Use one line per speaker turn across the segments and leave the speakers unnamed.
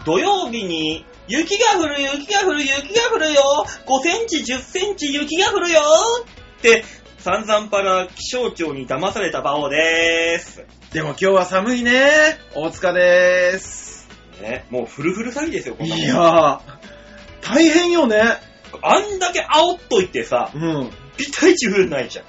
ー土曜日に雪が降る雪が降る雪が降るよ !5 センチ10センチ雪が降るよって散々パラ気象庁に騙されたバオでーす。
でも今日は寒いね。大塚でーす。
ね、もうフルフル詐欺ですよ、こんなもん
いやー、大変よね。
あんだけ煽っといてさ、
うん。
ピタイチ降るないじゃん。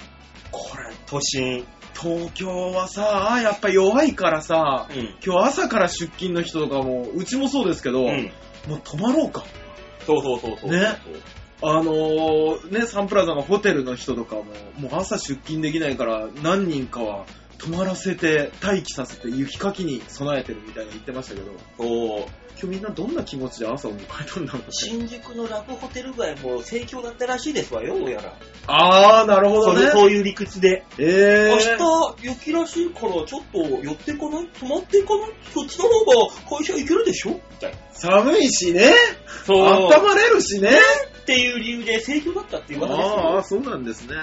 これ、
都心。
東京はさ、やっぱ弱いからさ、
うん。
今日朝から出勤の人とかも、うちもそうですけど、
うん。
もう泊まろうか。
そうそうそうそう。
ねあのー、ね、サンプラザのホテルの人とかも、もう朝出勤できないから、何人かは泊まらせて、待機させて、雪かきに備えてるみたいな言ってましたけど、
そう。
今日みんなどんな気持ちで朝を迎えたんだろうね。
新宿のラブホテル街も盛況だったらしいですわよ、どうやら。
あー、なるほどね
そういう理屈で。
え
明
ー。
日雪らしいからちょっと寄ってこない？泊まっていかない？そっちの方が会社行けるでしょ？みたいな。
寒いしね。
そう。
温まれるしね。
っていう理由で盛況だったっていう噂ですよ。
ああ、そうなんですね。
ね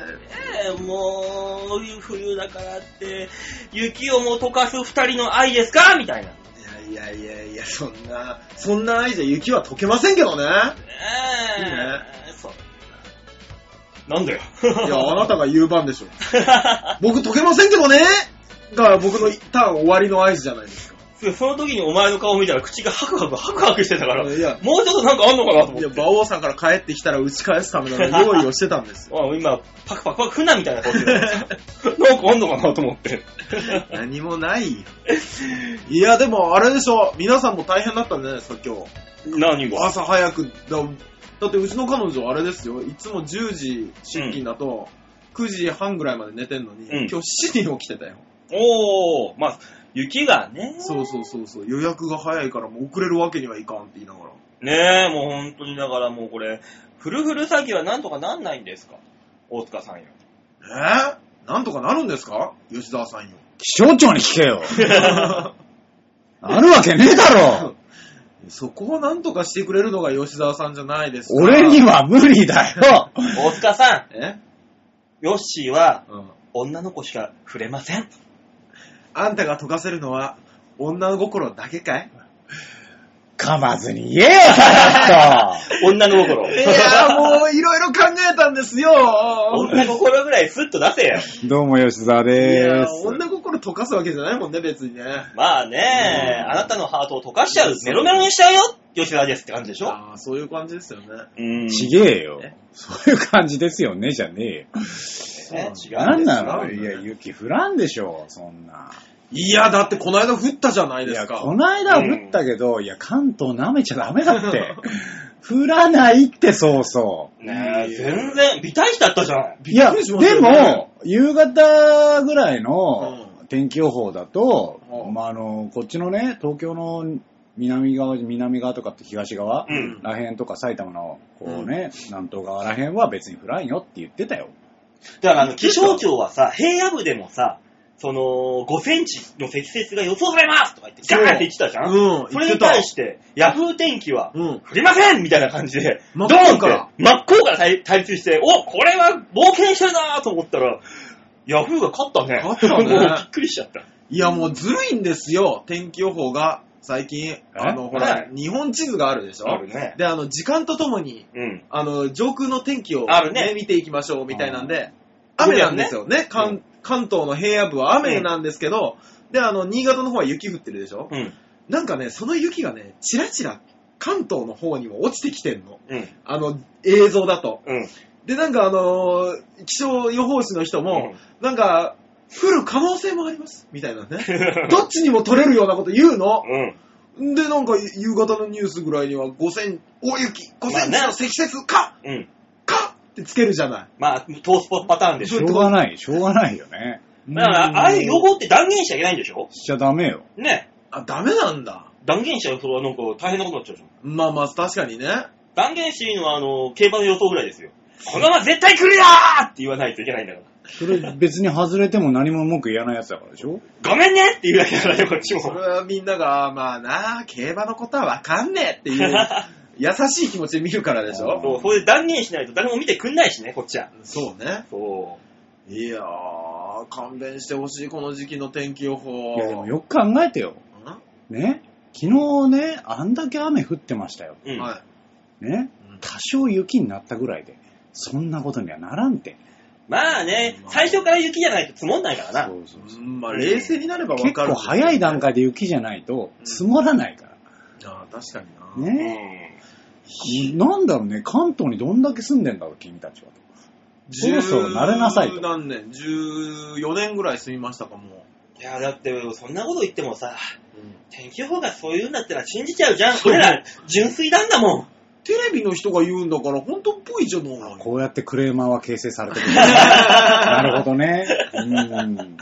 えもう、冬だからって、雪をも溶かす二人の愛ですか？みたいな。
いやいやいやいや、そんな、そんな愛じゃ雪は溶けませんけどね。
ねえ。
いいね
そう。なんだよ。
いや、あなたが言う番でしょ。僕溶けませんけどねが僕のターン終わりの合図じゃないですか。
その時にお前の顔見たら口がハクハクハクハクしてたから、
いや
もうちょっとなんかあんのかなと思
いや、
って。
馬王さんから帰ってきたら打ち返すための用意をしてたんですよ。
あ今、パクパクパク船みたいな顔してた なんかあんのかなと思って。
何もないよ。いや、でもあれでしょ。皆さんも大変だったんじゃないですか、今日。
何が？
朝早くだ、だってうちの彼女あれですよ。いつも10時出勤だと、9時半ぐらいまで寝てんのに、
うん
今日7時に起きてたよ。
おー、まあ、雪がね。
そうそうそうそう。予約が早いからもう遅れるわけにはいかんって言いながら。
ねえ、もう本当にだからもうこれ、フルフル詐欺はなんとかなんないんですか？大塚さんよ。
え？ー、なんとかなるんですか？吉沢さんよ。
気象庁に聞けよ。あるわけねえだろ。
そこをなんとかしてくれるのが吉沢さんじゃないですか。
俺には無理だよ。
大塚さ
え？
ん、ヨッシーは
うん。
女の子しか触れません。
あんたが溶かせるのは女心だけかい？
噛まずに言えよ、さ
女の心。
いやもういろいろ考えたんですよ。
女心ぐらいスッと出せよ。
どうも吉沢
い
で
や
ーす。
女心溶かすわけじゃないもんね、別にね。
まあね、あなたのハートを溶かしちゃう、メロメロにしちゃうよ、吉田ですって感じでしょ？
ああ、そういう感じですよね。
うん。
ちげえよ
え。
そういう感じですよね、じゃねえよ。
ね違う
なんなの？いや、雪降らんでしょ、そんな。
いや、だってこの間降ったじゃない
いや、
ですか。
こないだは降ったけど、いや、関東舐めちゃダメだって。降らないって、そうそう。
ねえ、全然、微体だったじゃない。
いや、
びっくりします
でも、夕方ぐらいの
う
天気予報だと、
うん
まあ、あの、こっちのね、東京の南側、南側とかって東側、
うん
らへんとか埼玉の、こうね、南東側らへんは別に降らんよって言ってたよ。
だからあの、気象庁はさ、平野部でもさ、その、5センチの積雪が予想されますとか言って、ガーンって言ってたじゃん？
うん、
それに対して、ヤフー天気は、
うん。
降りませんみたいな感じで、
真っ
ドーンって
向から
真っ向から対対立して、おこれは冒険してるなと思ったら、ヤフーが勝ったね。
勝ったね
もうびっくりしちゃった。
いや、もうずるいんですよ、天気予報が。最近、あの、ほら
は、
日本地図があるでしょ？
あるね。
で、あの、時間とともに、
うん。
あの、上空の天気を、
あるね
見ていきましょう、みたいなんで、
うん
雨なんですよね。
う
関関東の平野部は雨なんですけど、で、あの、新潟の方は雪降ってるでしょ？
うん。
なんかね、その雪がね、チラチラ関東の方にも落ちてきてんの。
うん。
あの、映像だと。
うん。
で、なんかあのー気象予報士の人も、なんか、降る可能性もあります。みたいなね。どっちにも取れるようなこと言うの。
うん。
で、なんか夕方のニュースぐらいには5セン大雪、5センチ
まあね
の積雪か、
うん。
かってつけるじゃない。
まあ、トースポパターンでしょ。
しょうがない、しょうがないよね。
だから、ああいう予報って断言しちゃいけないんでしょ？
しちゃダメよ。
ね。
あ、ダメなんだ。
断言しちゃうと、なんか大変なことになっちゃうじゃん。
まあまあ、確かにね。
断言していいのは、あの、競馬の予想ぐらいですよ。このまま絶対来るよーって言わないといけないんだから。
それ別に外れても何も文句言わないやつだからでしょ？
ごめんねって言うだけだからね、こっちも。
それはみんなが、まあな、競馬のことはわかんねえっていう、優しい気持ちで見るからでしょ？
そう、それで断言しないと誰も見てくんないしね、こっちは。
そうね。
そ
いやー、ー、勘弁してほしい、この時期の天気予報。
いやでもよく考えてよ。
ん？
ね？昨日ね、あんだけ雨降ってましたよ。
うん。
はい。
ね？多少雪になったぐらいで、そんなことにはならんて。
まあね、最初から雪じゃないと積もんないからな。
そうそうそう
うんまあ、冷静になればわ
結
かる。
構早い段。階で雪じゃないと積もらないから。
ああ、確かにな。
うん
ね。なんだろうね、関東にどんだけ住んでんだろう、君たちは。そろそろ慣れなさいと
十何年 ?14 年ぐらい住みましたか、もう。
いや、だって、そんなこと言ってもさ、天気予報がそう言うんだったら信じちゃうじゃん。俺ら、純粋なんだもん。
テレビの人が言うんだから、本当っぽいじゃない。
こうやってクレーマーは形成されてくる。なるほどね。うん。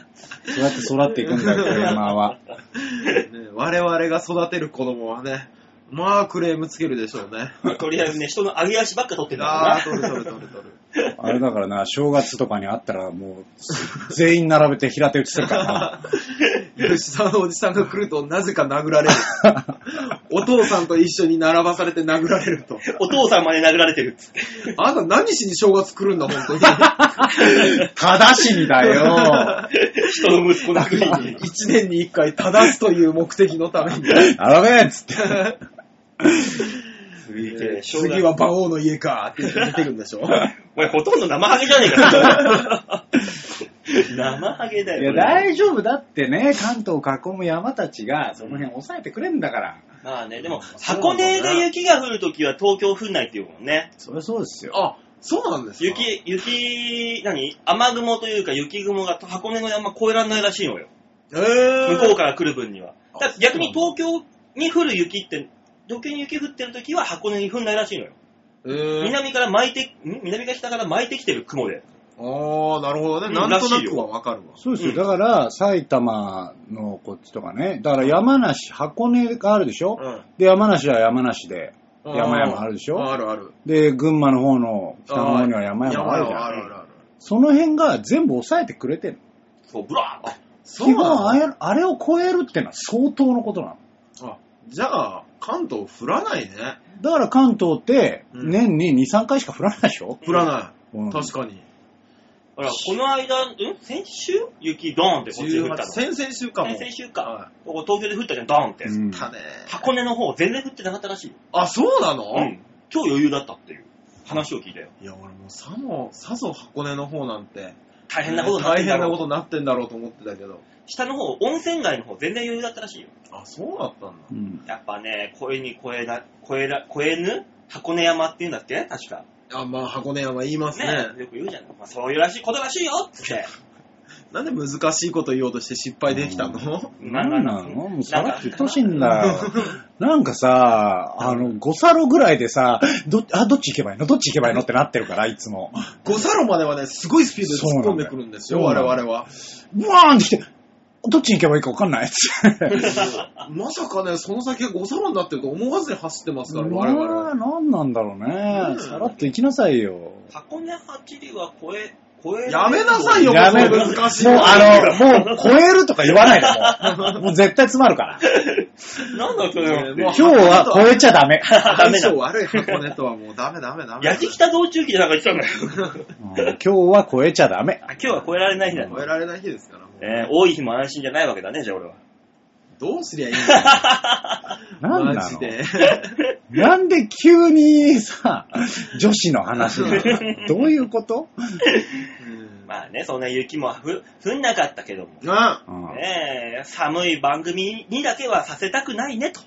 そうやって育っていくんだよ、クレーマーは。
ね我々が育てる子供はね、まあクレームつけるでしょうね。
とりあえずね、人の上げ足ばっか取ってんだ
ああ、
か
取る取る取る取る。
あれだからな、正月とかに会ったらもう、全員並べて平手打ちするから
吉沢のおじさんが来るとなぜか殴られる。お父さんと一緒に並ばされて殴られると。
ら。お父さんまで殴られてるっつって。
あんた何しに正月来るんだ、本当に。
な。ただしにだよ。
人の息子殴りに。
一年に一回正すという目的のために。
並べっつって。
次で正月
次は馬王の家かって言って見てるんでしょ。
お前ほとんど生ハゲじゃねえか。生ハゲだよ。
いや、大丈夫だってね、関東を囲む山たちが、その辺抑えてくれんだから。
まあね、でも、箱根で雪が降るときは東京降んないっていうもんね。
そりゃそうですよ。
あ、そうなんですか
雪、雪、何？雨雲というか雪雲が箱根の山越えられないらしいのよ。
えー、
向こうから来る分には。
あ
だ逆に東京に降る雪って、東京に雪降ってるときは箱根に降んないらしいのよ。
えー、
南から巻いて、ん？南が北から巻いてきてる雲で。
あー、なるほどね。
うん
なんとなくはわかるわ。
そうですよ。
うん
だから、埼玉のこっちとかね。だから山梨、箱根があるでしょ、
うん
で、山梨は山梨で、山々あるでしょ？
あるある。
で、群馬の方の北の方には山々あるじゃん。
あるあるある。
その辺が全部抑えてくれてる。
そう、ブラー
そうなの
本あれ、あれを超えるってのは相当のことなの。
あじゃあ、関東降らないね。
だから関東って、
うん
年に2、3回しか降らないでしょ、
降らない。
うん
確かに。
ほら、この間、ん？先週？雪ドーンってこっちで降ったの。
先々週かも。
先々週か。
は
ここ東京で降ったじゃん、ドーンって。
うん
い。たね。
箱根の方全然降ってなかったらしいよ。
あ、そうなの、
うん。超余裕だったっていう話を聞いたよ。
いや、俺もうさも、さぞ箱根の方なんて、
大変なことになって
大変な
んだろう
ことになってんだろうと思ってたけど。
下の方、温泉街の方全然余裕だったらしいよ。
あ、そうだったんだ。
うん
やっぱね、越えに越えな、越えら、越えぬ？箱根山っていうんだっけ？確か。
あ、まあ、箱根山言いますね。
ねよく言うじゃん。まあ、そういうらしいことらしいよっつって。
なんで難しいこと言おうとして失敗できたの、
なんなの？もうさらっと言ってほしいんだよ。なんかさ、あの、5サロぐらいでさ、ど、あ、どっち行けばいいの？どっち行けばいいの？ってなってるから、いつも。
五サロまではね、すごいスピードで突っ込んでくるんですよ、我
そうなんだよ
々は。
ブワーンって来て、どっちに行けばいいか分かんないっつって。
まさかね、その先が五サロになってると思わずに走ってますから、我々は。
ななんなんだろうね。
うん
さらっと行きなさいよ。
箱根八里は越え、越え
やめなさいよ、
やめ
もう難しい。
もうあの、もう超えるとか言わないで、もう。もう絶対詰まるから。
なんだそれ
今日は超えちゃダメ。
相性悪い箱根とはもうダメダメダメ。
矢敷北道中記でなんか言ってたんだよ。
うん今日は超えちゃダメ。
あ今日は越えられない日だね
超えられない日ですから、
えー多い日も安心じゃないわけだね、じゃあ俺は。
どうすりゃいい んだ
なんなの
マジで。
なんで急にさ、女子の話なの？どういうこと？
うん
まあね、そんな雪もふ降んなかったけども。
あ
うん
ねえ、寒い番組にだけはさせたくないね、と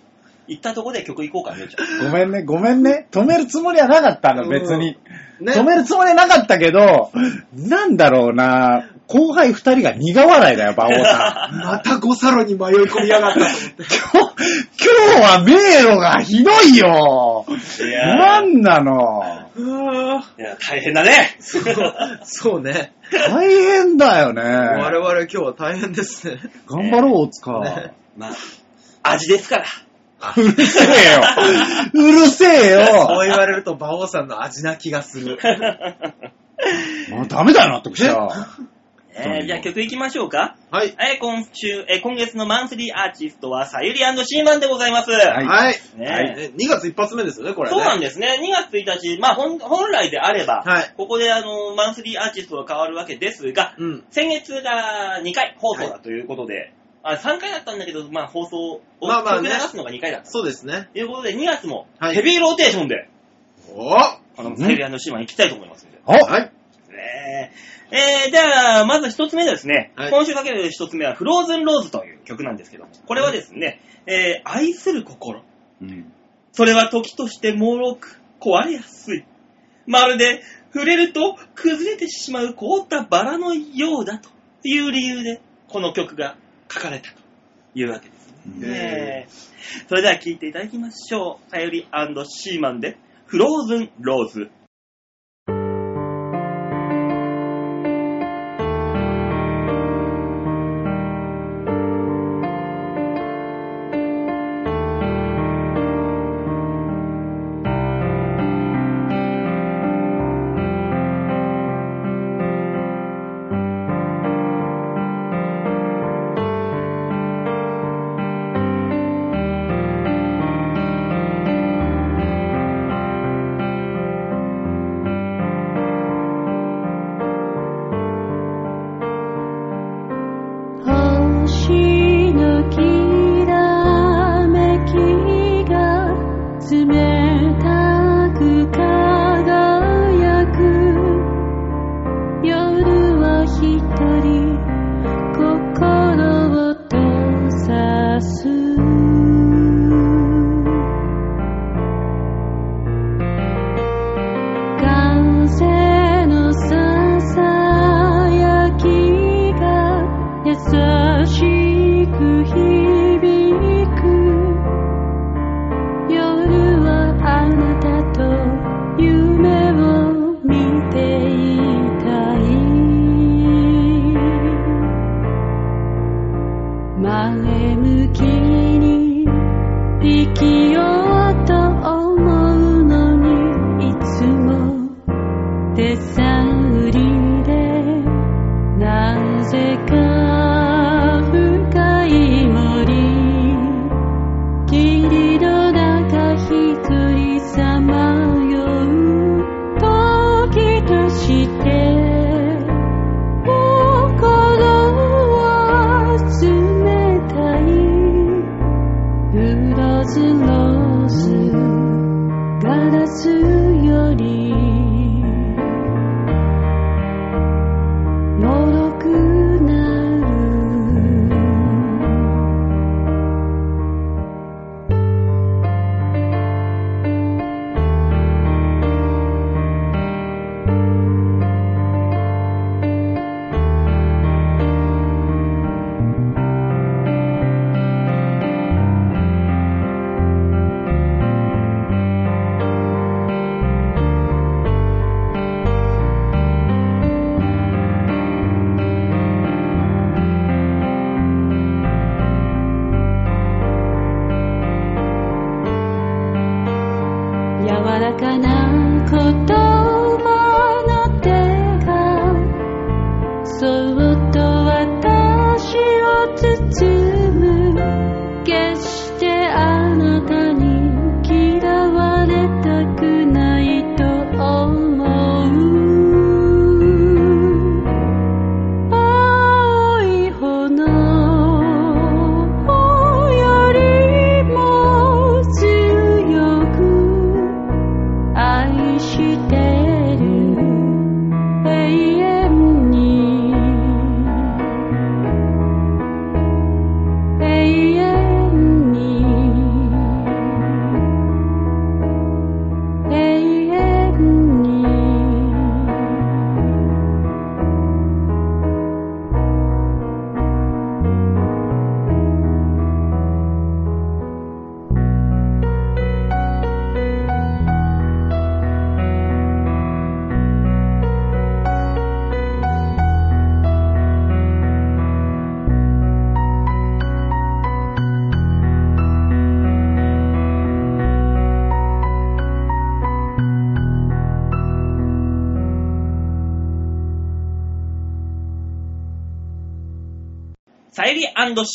言ったところで曲行こうかね、じゃあ。
ごめんね、ごめんね。止めるつもりはなかったの、別に。
ね
止めるつもりはなかったけど、なんだろうな、後輩二人が苦笑いだよ、馬王さん。
また五サロに迷い込みやがったと思って。
今日、今日は迷路がひどいよ。
い
なんなの？
うわ
いや、大変だね。
ーそうね。
大変だよね。
我々今日は大変ですね。
頑張ろう、大塚。
ね
まあ、味ですから。
うるせえよ。うるせえ
そう
よ。
言われると馬王さんの味な気がする。
もうダメだよ、納得した。
えーじゃあ曲いきましょうか。
はい。
えー今週、えー今月のマンスリーアーティストは、さゆりシーマンでございます。
はい
はい。
ね
はい
ね2月一発目ですよね、これね。
そうなんですね。2月1日、まあ本本来であれば、
はい。
ここであの、マンスリーアーティストが変わるわけですが、
うん。
先月が2回放送だということで、あ3回だったんだけど、まあ放送を、
まあまあね
曲流すのが2回だった。
そうですね。
ということで、2月も
はい
ヘビーローテーションで、
お
このサユリシーマン行きたいと思いますんで。
お
はい。
ねえー、じゃあ、まず一つ目ですね。
はい
今週かける一つ目は、フローズンローズという曲なんですけども、これはですね、えー、愛する心。
うん
それは時として脆く壊れやすい。まるで触れると崩れてしまう凍ったバラのようだという理由で、この曲が書かれたというわけですね。それでは聴いていただきましょう。さゆりシーマンで、フローズンローズ。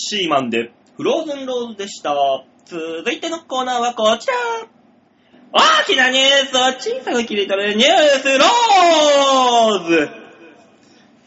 シーマンで、フローズンローズでした。続いてのコーナーはこちら。大きなニュースを小さく切り取るニュースローズ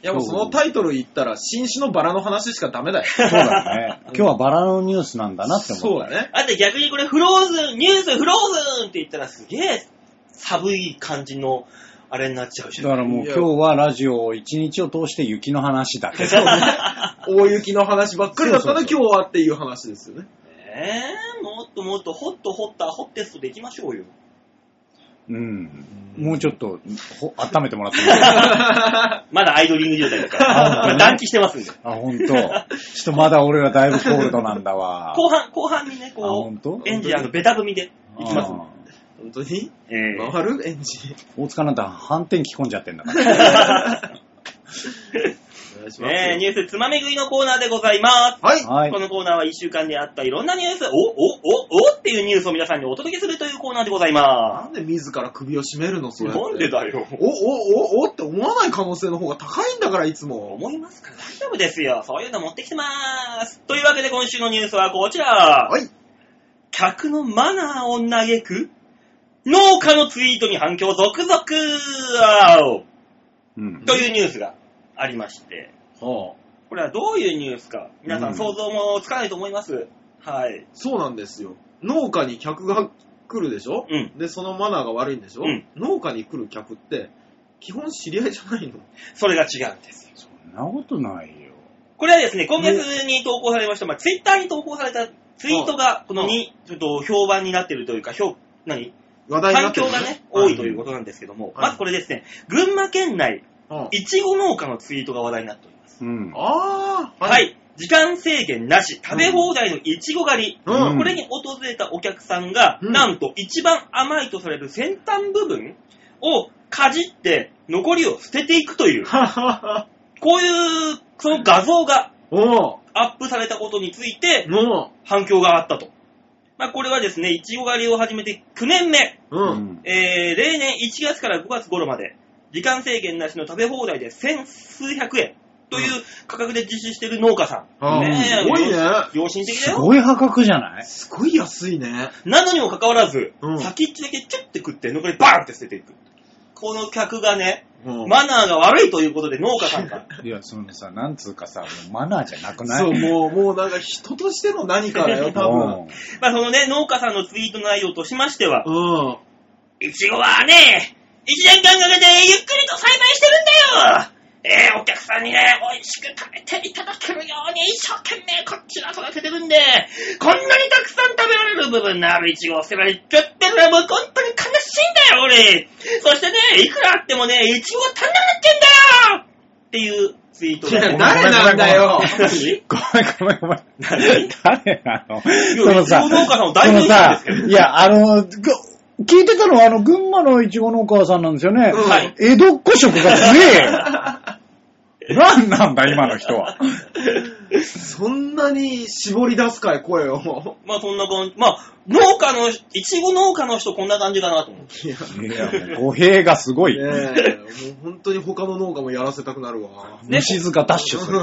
いやもうそのタイトル言ったら、新種のバラの話しかダメだよ。
そうだね。今日はバラのニュースなんだなって思った。
そうだね。
だって逆にこれフローズン、ニュースフローズンって言ったらすげえ寒い感じのあれになっちゃうじゃん。
だからもう今日はラジオを一日を通して雪の話だけ。
そうね。大雪の話ばっかりだったら
そう
今日はっていう話ですよね。
えー、もっともっとホットホッターホッテストでいきましょうよ。
うん。もうちょっと、ほ温めてもらってもいい
まだアイドリング状態だから。
あ
これ暖気してますんで。
あ、ほんと。ちょっとまだ俺らだいぶコールドなんだわ。
後半、後半にね、
あ、
こ
ほんと？
う、エンジンあのベタ踏みでいきますんで。
本当に？
えー
回る？エンジン？
大塚なんて反転着込んじゃってんだから。
お願いしますよ。
ねえ、ニュースつまみ食いのコーナーでございます。
はい。
はい
こ。のコーナーは1週間であったいろんなニュース、お、お、お、おっていうニュースを皆さんにお届けするというコーナーでございま
なんで自ら首を絞めるの？
す。
それ。
なんでだよ。
お、お、お、おって思わない可能性の方が高いんだから、いつも。
思いますか？ら大丈夫ですよ。そういうの持ってきてまーす。というわけで今週のニュースはこちら。
はい。
客のマナーを嘆く農家のツイートに反響続々青
うん。
というニュースがありまして、
はあ。
これはどういうニュースか、皆さ
うん
ん想像もつかないと思います。はい。
そうなんですよ。農家に客が来るでしょ？
うん。
で、そのマナーが悪いんでしょ？
うん
農家に来る客って、基本知り合いじゃないの？
それが違うんですよ。
そんなことないよ。
これはですね、今月に投稿されました、まあ、ツイッターに投稿されたツイートが、このに、ちょっと評判になってるというか、評、何？
話題にな
反
ってる
響がね、多いということなんですけども、
はい
まずこれですね、群馬県内、
と。
いちご農家のツイートが話題になっております。
うん。
ああ、
はい。時間制限なし、食べ放題のいちご狩り。
うん
これに訪れたお客さんが、
うん
なんと一番甘いとされる先端部分をかじって残りを捨てていくという、
ははは。
こういう、その画像が
おう
アップされたことについて
の
反響があったと。まあ、これはですね、いちご狩りを始めて9年目、
う。
うんん。
えー、例年1月から5月頃まで、時間制限なしの食べ放題で千数百円という価格で実施している農家さん。
あー
ねえ
すごいね。
良心的
す
だよ。
ごい破格じゃない？
すごい安いね。
なのにもかかわらず、
うん
先っちょだけチュッて食って、残りバーンって捨てていく。この客がね、
うん
マナーが悪いということで農家さんが、
いや、そのさ、なんつうかさ、もうマナーじゃなくない？
そう、もう、もうなんか人としての何かだよ、多分。
まあそのね、農家さんのツイート内容としましては、
うん。
いちごはね、一年間かけてゆっくりと栽培してるんだよえー、お客さんにね、美味しく食べていただけるように一生懸命こっちが育ててるんで、こんなにたくさん食べられる部分のあるいちごを捨てられちゃってるのはもう本当に悲しいんだよ、俺そしてね、いくらあってもね、いちご足んなくなってんだよっていうツイート
いや
で。
誰なんだよ。
何
ごめんごめんごめん。
何
誰なのそのさ、
いちご農家さんを代
そのさいや、あの、ぐ聞いてたのはあの、群馬のいちご農家さんなんですよね。
うん
はい
江戸っ子色が強えよ。何なんだ、今の人は。
そんなに絞り出すかい、声を。
まあそんな感じ。まあ、農家の、いちご農家の人こんな感じかなと思って。
いや、
いや、もう語弊がすごい。
ねえ、もう本当に他の農家もやらせたくなるわ。
ね
虫塚ダッシュする。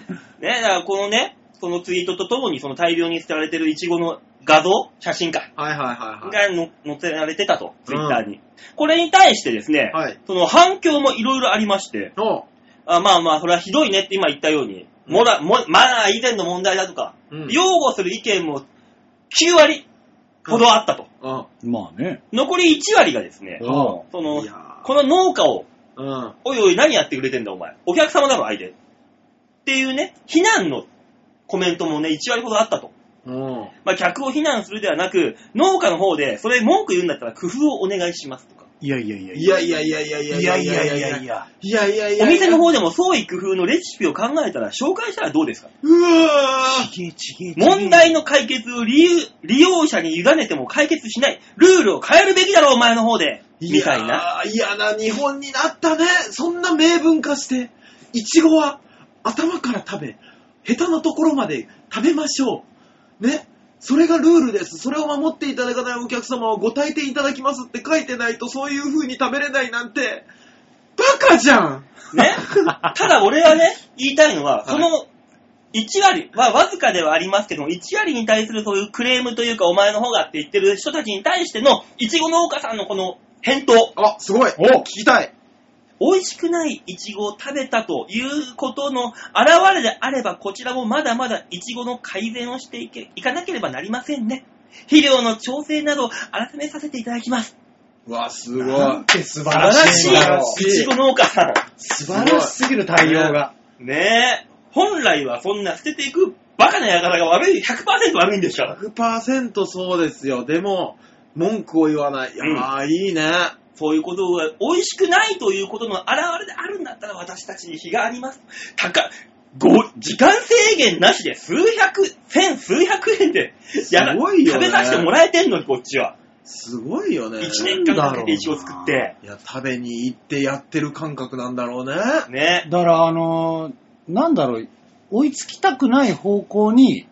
ね、だからこのね、そのツイートとともにその大量に捨てられてるイチゴの画像、写真か、
はいはいはいはい。
がの載せられてたと、ツイッターに。これに対してですね、
はい。
その反響もいろいろありまして、
お
あまあまあ、それはひどいねって今言ったように、モラ、モマナー以前の問題だとか、
うん
擁護する意見も9割ほどあったと。
あ
まあね。
残り1割がですね、
うん
その
いや、
この農家を、
ーうん。
おいおい何やってくれてんだお前。お客様だろ相手。っていうね、非難のコメントもね、1割ほどあったと。
うん。
まあ、客を非難するではなく、農家の方で、それ文句言うんだったら工夫をお願いしますとか。
いやいやいや
いやいやいやいやいや
いやいやいやい
や。
や。
いやいやいや。
お店の方でも創意工夫のレシピを考えたら紹介したらどうですか？
うわー
ちげえちげえ
問題の解決を利用利用者に委ねても解決しない。ルールを変えるべきだろ、お前の方で。みたいな。
嫌な日本になったね。そんな明文化して。いちごは頭から食べ、下手なところまで食べましょう。ね。それがルールです。それを守っていただかないお客様はご退店いただきますって書いてないとそういう風に食べれないなんて、バカじゃん
ね。ただ俺はね、言いたいのは、
い
その1割はわずかではありますけども、1割に対するそういうクレームというか、お前の方がって言ってる人たちに対しての、いちご農家さんのこの返答。
あ、すごい。
お
聞きたい。
美味しくないイチゴを食べたということの現れであれば、こちらもまだまだイチゴの改善をしていけいかなければなりませんね。肥料の調整などを改めさせていただきます。
うわ、すごい。
なんて素晴
素晴
ら
らしい
しいんだろう。
イチゴ農家さん。
素晴らしすぎる対応が。
ねえ。本来はそんな捨てていくバカな輩が悪い、100%悪いんですから。
100%そうですよ。でも、文句を言わない。いやー、いいね。
そういうことが美味しくないということの現れであるんだったら私たちに非があります。高、ご、時間制限なしで数百、千数百円でやら
ね
食べさせてもらえてんのにこっちは。
すごいよね。
一年間かけてイチゴ作って。
いや、食べに行ってやってる感覚なんだろうね。
ね。
だから、あのーなんだろう、追いつきたくない方向に、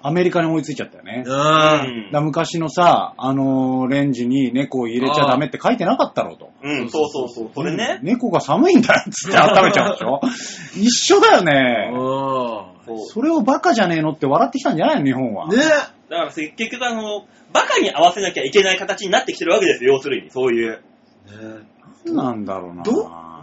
アメリカに追いついちゃったよね。
うん。
ら昔のさ、あのーレンジに猫を入れちゃダメって書いてなかったろうと。
うん、そうそうそう。それね。
猫が寒いんだよっつって温めちゃうでしょ一緒だよね。
そう
それをバカじゃねえのって笑ってきたんじゃないの日本は。
ね
だから結局あの、バカに合わせなきゃいけない形になってきてるわけですよ、要するに。そういう。
なんなんだろうな。
ど、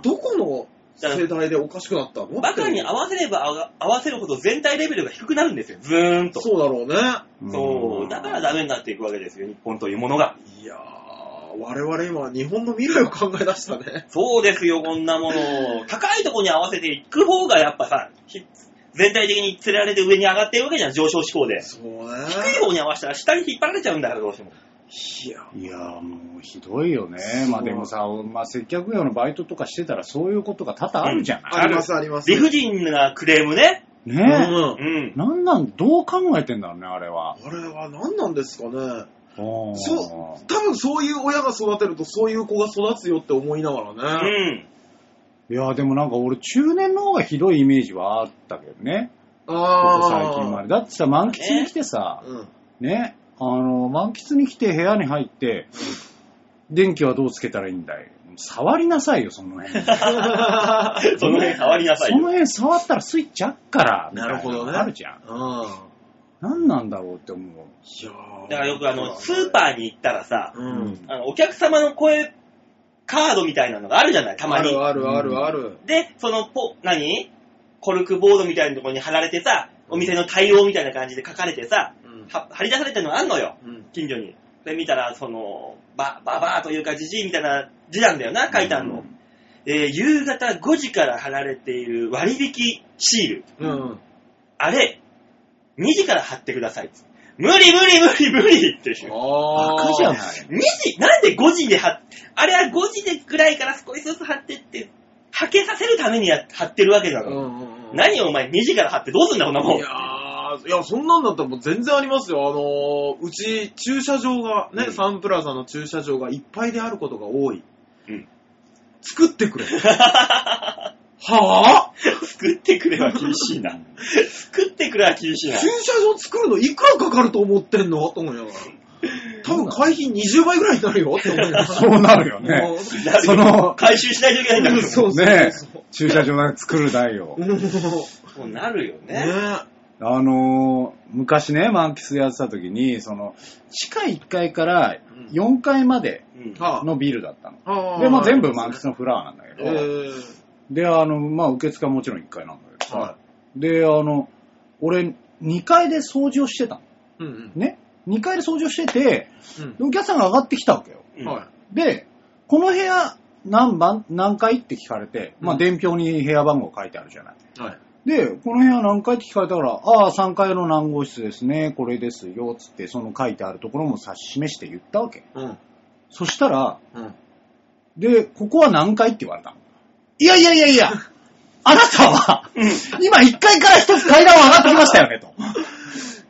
どこの世代でおかしくなったの
バカに合わせれば合わせるほど全体レベルが低くなるんですよ。ずーんと。
そうだろうね。
うん
そう。だからダメになっていくわけですよ、日本というものが。
いやー、我々今、日本の未来を考え出したね。
そうですよ、こんなもの。高いところに合わせていく方がやっぱさ、ひ全体的に連れられて上に上がっているわけじゃん、上昇志向で。
そうね。
低い方に合わせたら下に引っ張られちゃうんだから、どうしても。
いや、
いやーもうひどいよね。まあでもさ、まあ接客業のバイトとかしてたらそういうことが多々あるじゃない。
ありますあります。
理不尽なクレームね。
うん。
ね
うん。
なんなん、どう考えてんだろうね、あれは。
あれは何なんですかね。そう、多分そういう親が育てるとそういう子が育つよって思いなが
う
らね。
ん。
いやーでもなんか俺中年の方がひどいイメージはあったけどね。ここ最近まで。だってさ、満喫に来てさ、
うん。
ね、あの、満喫に来て部屋に入って、電気はどうつけたらいいんだい？触りなさいよ、その辺。
その辺触りなさい
その
よ。
辺触ったらスイッチあっから、みたい
なるほどね
あるじゃん。
うん。
何なんだろうって思う。
いやー
だからよくあの、スーパーに行ったらさ、
うん。
あの、お客様の声カードみたいなのがあるじゃない、たま
あ
に。
るあるあるある。
で、そのポ、何？コルクボードみたいなところに貼られてさ、お店の対応みたいな感じで書かれてさ、
うん
は貼り出されてるのがあんのよ、
うん。
近所に。で、見たら、その、ば、ばばーというか、じじいみたいな字なんだよな、書いてあるの。えー夕方5時から貼られている割引シール。
うん。
あれ、2時から貼ってください。無理無理無理無理っていう。
あ
バカじゃない。
2時なんで5時で貼っ、あれは5時でぐらいから少しずつ貼ってって、はけさせるためにや貼ってるわけだろ。
うんうんうん。
何お前2時から貼ってどうすんだこんなもん
い。やー、いや、そんなんだったらもう全然ありますよ。あのー、うち、駐車場が、ね、
うん
サンプラザの駐車場がいっぱいであることが多い。
うん
作ってくれ。はぁ
作ってくれは厳しいな。作ってくれは厳しいな
駐。車場作るのいくらかかると思ってんの？と思いながら。多分会費20倍ぐらいになるよって思いながら。
そうなるよね。
もう
なるよ
その
回収しないといけないんだから。
そうそう
ね
そう
駐車場で作る台を。
もう
なるよ
ね
ね。
あのー昔ね、満喫やってた時に、その、地下1階から4階までのビルだったの。
あ
で、まあ全部満喫のフラワーなんだけ
え
ど、
ー
で、あの、まあ受付はもちろん1階なんだけどさ、
は
で、あの、俺、2階で掃除をしてたの。
うん
ね？2階で掃除をしてて、
うん
でお客さんが上がってきたわけよ。
うん
は
で、この部屋何番何階って聞かれて、まあ
うん
伝票に部屋番号書いてあるじゃない。
い。はい。
で、この部屋何階って聞かれたから、ああ、3階の何号室ですね、これですよ、つって、その書いてあるところも指し示して言ったわけ。
うん。
そしたら、
うん。
で、ここは何階って言われたの？いやいやいやいや、あなたは、今1階から一つ階段を上がってきましたよね、と。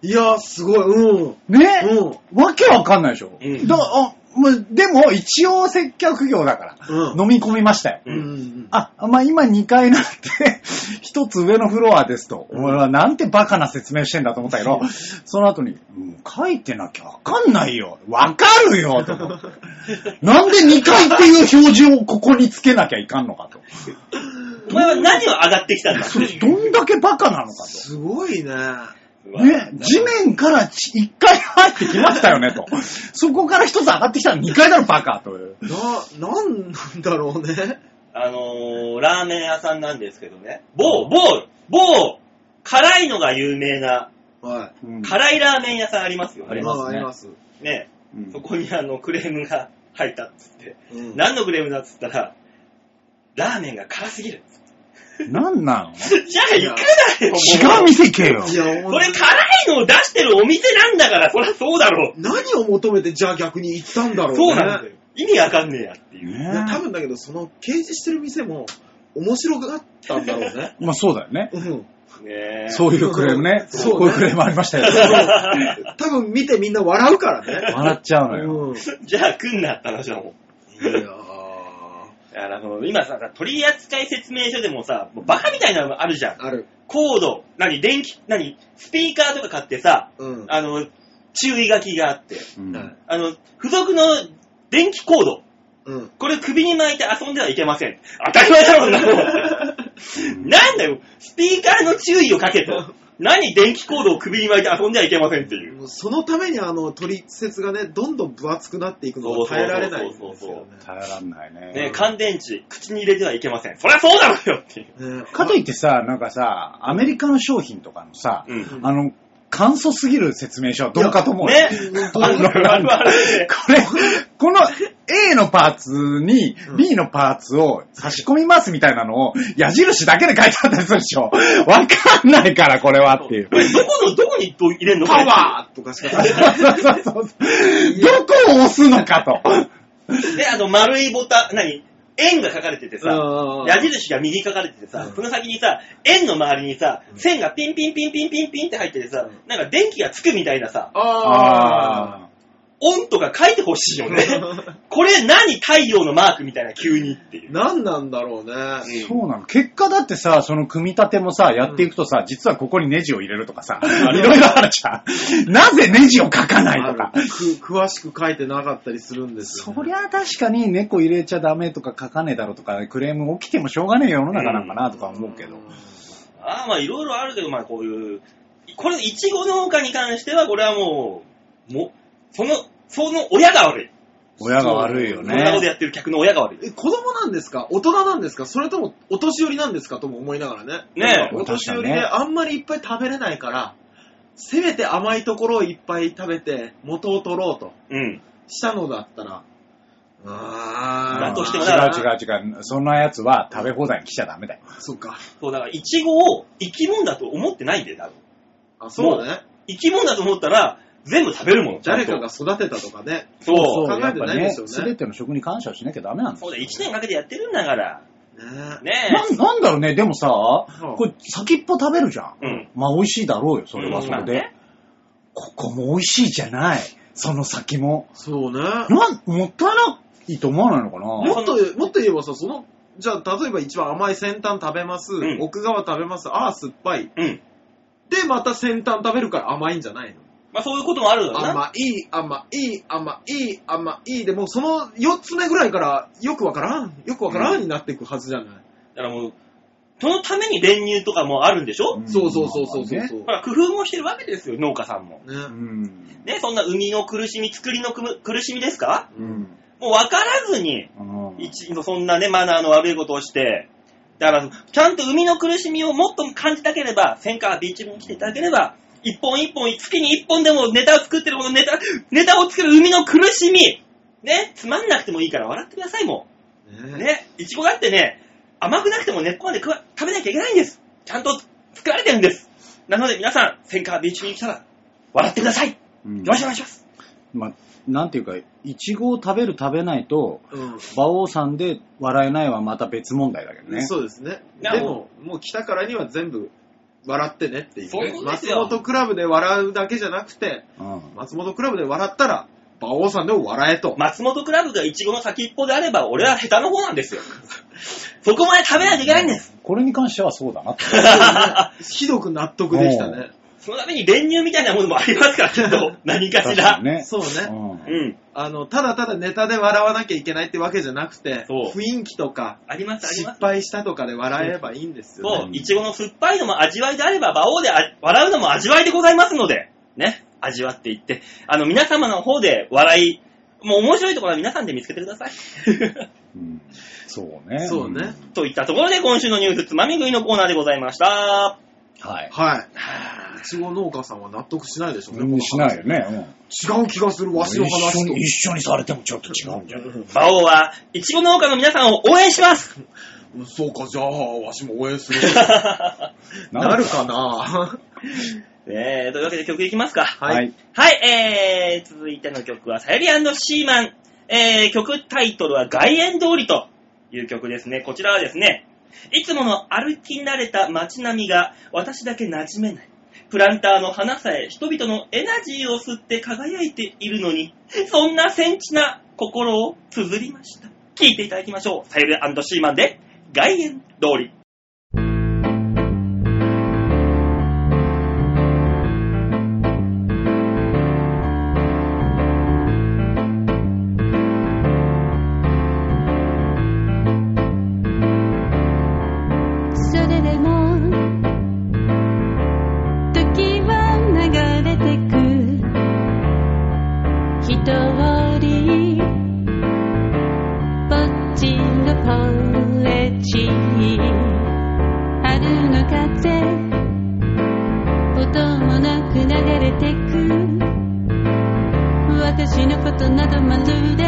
いやー、すごい。うん。
ね、
うん。
わけわかんないでしょ。
うん
だあまでも、一応接客業だから、
うん。
飲み込みましたよ。
うんうん。
あ、まあ、今2階なんて、一つ上のフロアですと。俺はなんてバカな説明してんだと思ったけど、その後に、うん書いてなきゃわかんないよ。わかるよと思って。なんで2階っていう表示をここにつけなきゃいかんのかと。
お前は何を上がってきたんだ
それどんだけバカなのか
すごいね。
と。ね、地面からち一回入ってきましたよねと。そこから一つ上がってきたら二回だろバカという。
な、なんなんだろうね。
あのー、ラーメン屋さんなんですけどね。某、某、某、辛いのが有名な、
は
うん
辛いラーメン屋さんありますよ。
い。
ありますね
あります。
ね。
うん
そこにあの、クレームが入ったっつって。
うん
何のクレームだっつったら、ラーメンが辛すぎる。
なんなの？
じゃあ行くなよ、も
違う店行けよ。
いや、
それ辛いのを出してるお店なんだから、そりゃそうだろう。
何を求めてじゃあ逆に行ったんだろうね。
そうなんだよ。意味わかんねえやっていう。
いや多分だけど、その掲示してる店も面白くなったんだろうね。
まあそうだよね。
うん。
ねえ。
そういうクレームね。
そうね
こういうクレームありましたよ。
多分見てみんな笑うからね。
笑っちゃうのよ。
うん。い
じゃあ来んなって話だもん。
やー
だからその今さ、取扱説明書でもさ、もうバカみたいなのあるじゃん。
ある。
コード、何、電気、何、スピーカーとか買ってさ、
うん。
あの、注意書きがあって、
うん
はい
あの、付属の電気コード、
うん。
これ首に巻いて遊んではいけません。当たり前だろ、そんなもん。なんだよ、スピーカーの注意をかけと。何電気コードを首に巻いて遊んではいけませんっていう。
もうそのためにあの取説がね、どんどん分厚くなっていくのが耐えられないんですよね。
耐えらんないね。
ね、乾電池、口に入れてはいけません。そりゃそうだろうよっていう。
ね
かといってさ、なんかさ、アメリカの商品とかのさ、
うん。
あの、簡素すぎる説明書はどうかと思うよ。
ね。
あの
あるあるね
これ、この A のパーツに
うん
B のパーツを差し込みますみたいなのを矢印だけで書いてあったりするでしょ。わかんないから、これはっていう。
これどこの、どこに入れんの？
パワーとかしか書いてない。
そうそうそうどこを押すのかと。
で、あの、丸いボタン、何？円が書かれててさ、
うん。
矢印が右書かれててさ
う、ん。
その先にさ、円の周りにさ、
うん。
線がピンピンピンピンピンピンって入っててさ
う、
なんか電気がつくみたいなさ、オンとか書いてほしいよね。これ何太陽のマークみたいな急にっていう。
何なんだろうね。
あ、そうなの。結果だってさ、その組み立てもさ、やっていくとさ、実はここにネジを入れるとかさ、いろいろあるじゃん。なぜネジを書かないとか
く詳しく書いてなかったりするんですよ、ね。
そりゃ確かに猫入れちゃダメとか書かねえだろとか、クレーム起きてもしょうがねえ世の中なんかなとか思うけど。
ああ、まあいろいろあるけど、まあこういう、これ、いちご農家に関しては、これはもう、も、その、その親が悪い。
親が悪いよ
そんなこと
ね。
やってる客の親が悪い。
え、子供なんですか？大人なんですか？それともお年寄りなんですか？とも思いながらね。
ねえ
お年寄りであんまりいっぱい食べれないから、せめて甘いところをいっぱい食べて元を取ろうと
うん。
したのだったら、あー。
だとして
違う
もだから
違う違う。そんなやつは食べ放題に来ちゃダメだよ。
そっか。
そう、だから、いちごを生き物だと思ってないんだよ、多分。
あ、そうだね。
生き物だと思ったら、全部食べるもの。
誰かが育てたとかね。
そう。
そう考えてないですよね
すべての食に感謝をしなきゃダメなんですよ。
そうだ、1年かけてやってるんだから。
ね
ね
なんなんだろうね、でもさ、
うん
これ先っぽ食べるじゃん。
え。うん。
まあ美味しいだろうよ、それはそれで。
うんまあね
ここも美味しいじゃない。その先も。
そうね。
なん、もったいないと思わないのかな？
もっと、もっと言えばさ、その、じゃあ、例えば一番甘い先端食べます、
ん
奥側食べます、ああ、酸っぱい。
うん。
で、また先端食べるから甘いんじゃないの？
まあそういうこともあるだろうな。
甘い、甘い、甘い、甘いで、もうその4つ目ぐらいから、よくわからん、よくわからんになっていくはずじゃない。
だからもう、そのために練乳とかもあるんでしょ、
ん
そうそうそうそうそう。
ら、工夫もしてるわけですよ、農家さんも。
ね
うん。
ね、そんな生みの苦しみ、作りの苦しみですか？
うん。
もう分からずに、
うん
一そんなね、マナーの悪いことをして、だから、ちゃんと生みの苦しみをもっと感じたければ、千川ビーチ部に来ていただければ、一本一本、月に一本でもネタを作ってるこのネタ、ネタを作る生みの苦しみ、ね、つまんなくてもいいから笑ってください、もう。
ね
ね、いちごだってね、甘くなくても根っこまで食わ食べなきゃいけないんです。ちゃんと作られてるんです。なので皆さん、千川ビーチに来たら、笑ってください。
うん
よろしくお願いします。
まあ、なんていうか、いちごを食べる食べないと、
うん
馬王さんで笑えないはまた別問題だけどね。
そうですね。でも、もう来たからには全部笑ってねっていう、ね。
そういうことです
松
よ
本クラブで笑うだけじゃなくて、
うん。
松本クラブで笑ったら、馬王さんでも笑えと。
松本クラブがイチゴの先っぽであれば、俺は下手の方なんですよ。そこまで食べないといけないんです。
これに関してはそうだなって。
ひどく納得できたね。
そのために練乳みたいなものもありますから、きっと。何かしら。
ね。
そうね。
うん
うん。
あの、ただただネタで笑わなきゃいけないってわけじゃなくて、
そう
雰囲気とか、
あります、あります。
失敗したとかで笑えればいいんですよ、ね。
そう、いちごの酸っぱいのも味わいであれば、馬王であ笑うのも味わいでございますので、ね、味わっていって、あの、皆様の方で笑い、もう面白いところは皆さんで見つけてください。
うんそうね。
そうね
ん
といったところで、今週のニュースつまみ食いのコーナーでございました。
はい。
はい。いちご農家さんは納得しないでしょうね。
うんしないよね。うん
違う気がする、わしの話と。
一緒に一緒にされてもちょっと違うんじゃない？
馬王は、いちご農家の皆さんを応援します
うんそうか、じゃあ、わしも応援する。
な
なるかな？
えー、というわけで曲いきますか。
は
はいい。
はい、えー、続いての曲は、さゆりシーマン。えー、曲タイトルは、外苑通りという曲ですね。こちらはですね、いつもの歩き慣れた街並みが私だけ馴染めない。プランターの花さえ人々のエナジーを吸って輝いているのに、そんなセンチな心を綴りました。聞いていただきましょう。サイルシーマンで、外苑通り。
もなく流れてく。私のことなどまるで。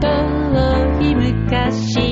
遠い昔。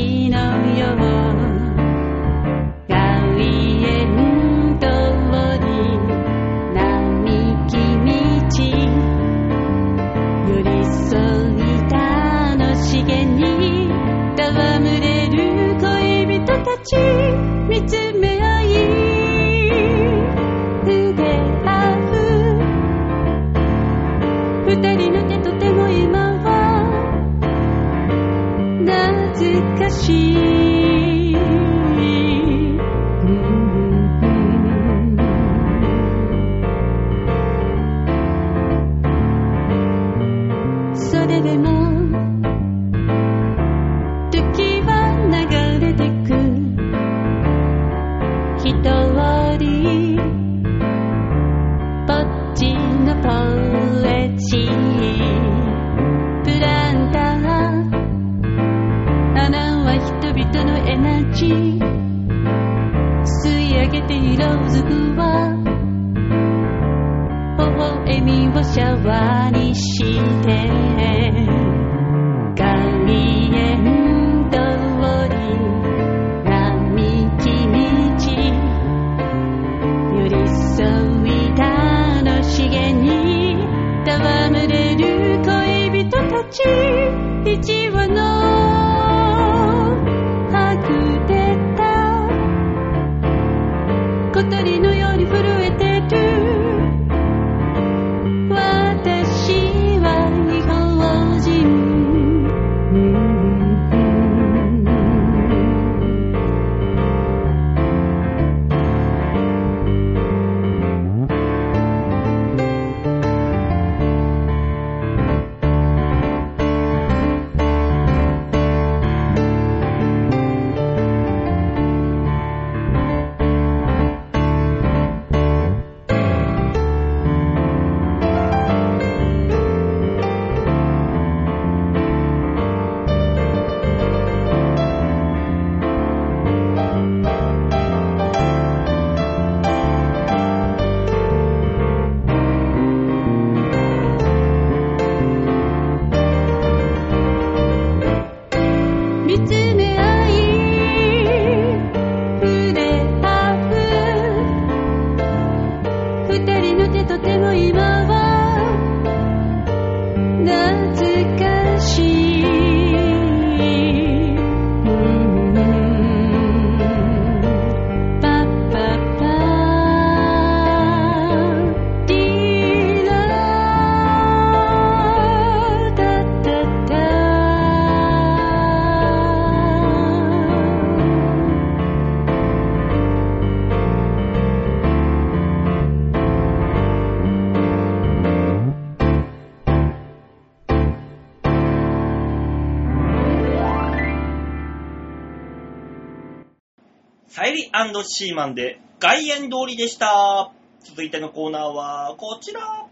シー
マンで外苑通りでした。続いてのコーナーはこちら。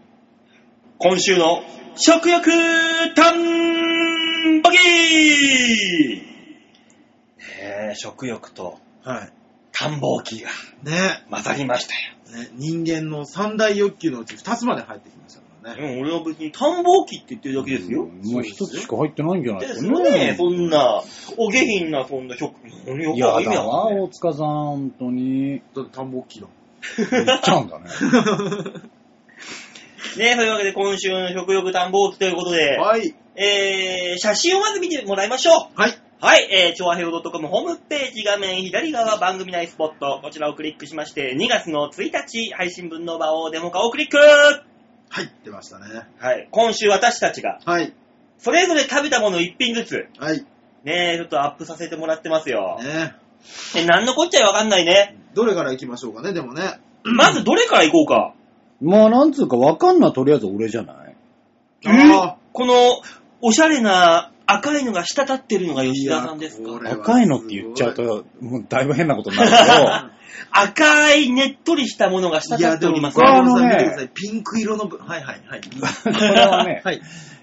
今週の食欲探ボギーねえ食欲と
は
探訪機が
い。ね
混ざりましたよ。
ね人間の三大欲求のうち二つまで入ってきましたね。
うん、俺は別に探訪機って言ってるだけですよ。
まあ一つしか入ってないんじゃない
で
ですすか
よね、
ね。
そんな、お下品な、そんな食、よく
いや
わかんない
だわ、
ね
大塚さん、本当に。
だって探訪機だ。
言っちゃうんだね。
ねそういうわけで今週の食欲探訪機ということで、
はい。
えー、写真をまず見てもらいましょう。
はい。
はい、えー、超和平洋 .com ホームページ画面左側番組内スポット、こちらをクリックしまして、2月の1日配信分の場をデモ化をクリック
はい。出ましたね。
はい、今週私たちが、
はい。
それぞれ食べたもの1品ずつ、
はい。
ねちょっとアップさせてもらってますよ。
ね
え、なんのこっちゃわかんないね。
どれから行きましょうかね、でもね。
まずどれから行こうか。
まあ、なんつうか、わかんな、とりあえず俺じゃない？
あ
この、おしゃれな赤いのが滴ってるのが吉田さんですか？
赤いのって言っちゃうと、もうだいぶ変なことになるけ
赤いねっとりしたものが
いや、
滴って
でも、
おります
これはあのね。
ピンク色のぶ、はいはいはい。
ど、これはね、
はい。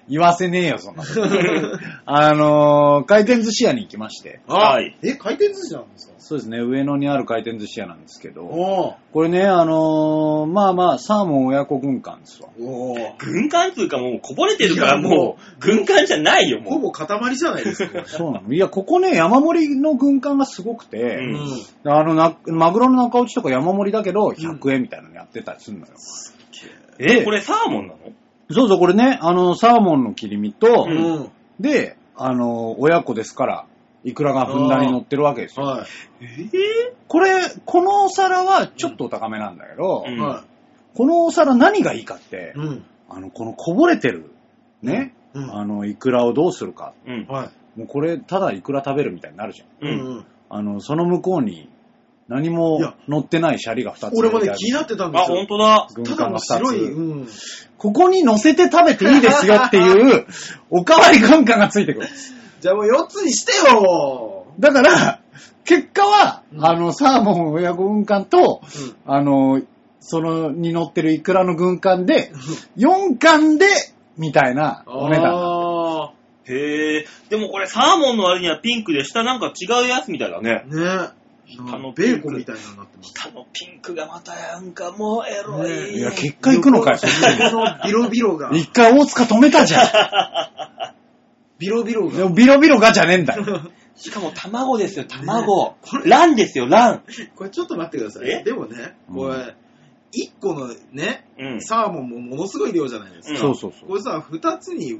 言わせねえよ、そんなこと。あのー回転寿司屋に行きまして。
はい。
え、回転寿司なんですか？
そうですね、上野にある回転寿司屋なんですけど、
お
これね、あのーまあまあ、サーモン親子軍艦ですわ。
ーおー
軍艦っていうかもうこぼれてるから
いやもう
もう、軍艦じゃないよ、もう。
ほぼ塊じゃないですか。
そうなの。いや、ここね、山盛りの軍艦がすごくて、
うん
あのな、マグロの中落ちとか山盛りだけど、100円みたいなのやってたりするのよ。
え、これサーモンなの？
そうそう、これね、あの、サーモンの切り身と、
うん
うん。
で、あの、親子ですから、イクラがふんだんに乗ってるわけですよ。
は
え
これ、このお皿はちょっとお高めなんだけど、
うん
このお皿何がいいかって
い。、うん。
あの、このこぼれてる、ね、
うん。
あの、イクラをどうするか。
うん。
はい。
もうこれ、ただイクラ食べるみたいになるじゃん。
う。
うんん。
あの、その向こうに、何も乗ってないシャリが2つ。
俺もね、気になってたんで
あ、
すよ。
ほんとだ。
軍
ただの
艦が2
白い、
つ。
うん。
ここに乗せて食べていいですよっていう、おかわり軍艦がついてくる。
じゃあもう4つにしてよ
だから、結果は、
うん
あの、サーモン親子軍艦と、
うん
あの、その、に乗ってるイクラの軍艦で、4貫で、みたいなお値段。
あ
へえ。でもこれサーモンの割にはピンクで下なんか違うやつみたいだね。
ー。ね
下の
ベーコンみたいなのになってます。
下のピンクがまたなんかもうエロい。
いや、結果行くのかよ、
のビロビロが。
一回大塚止めたじゃん。
ビロビロが。
でもビロビロがじゃねえんだよ。
しかも卵ですよ、卵。ランですよ、ラン。
これちょっと待ってくださ
え？
い。でもね、これ、1個のね、
うん。
サーモンもものすごい量じゃないですか。
うん
そうそうそう。
これさ、2つに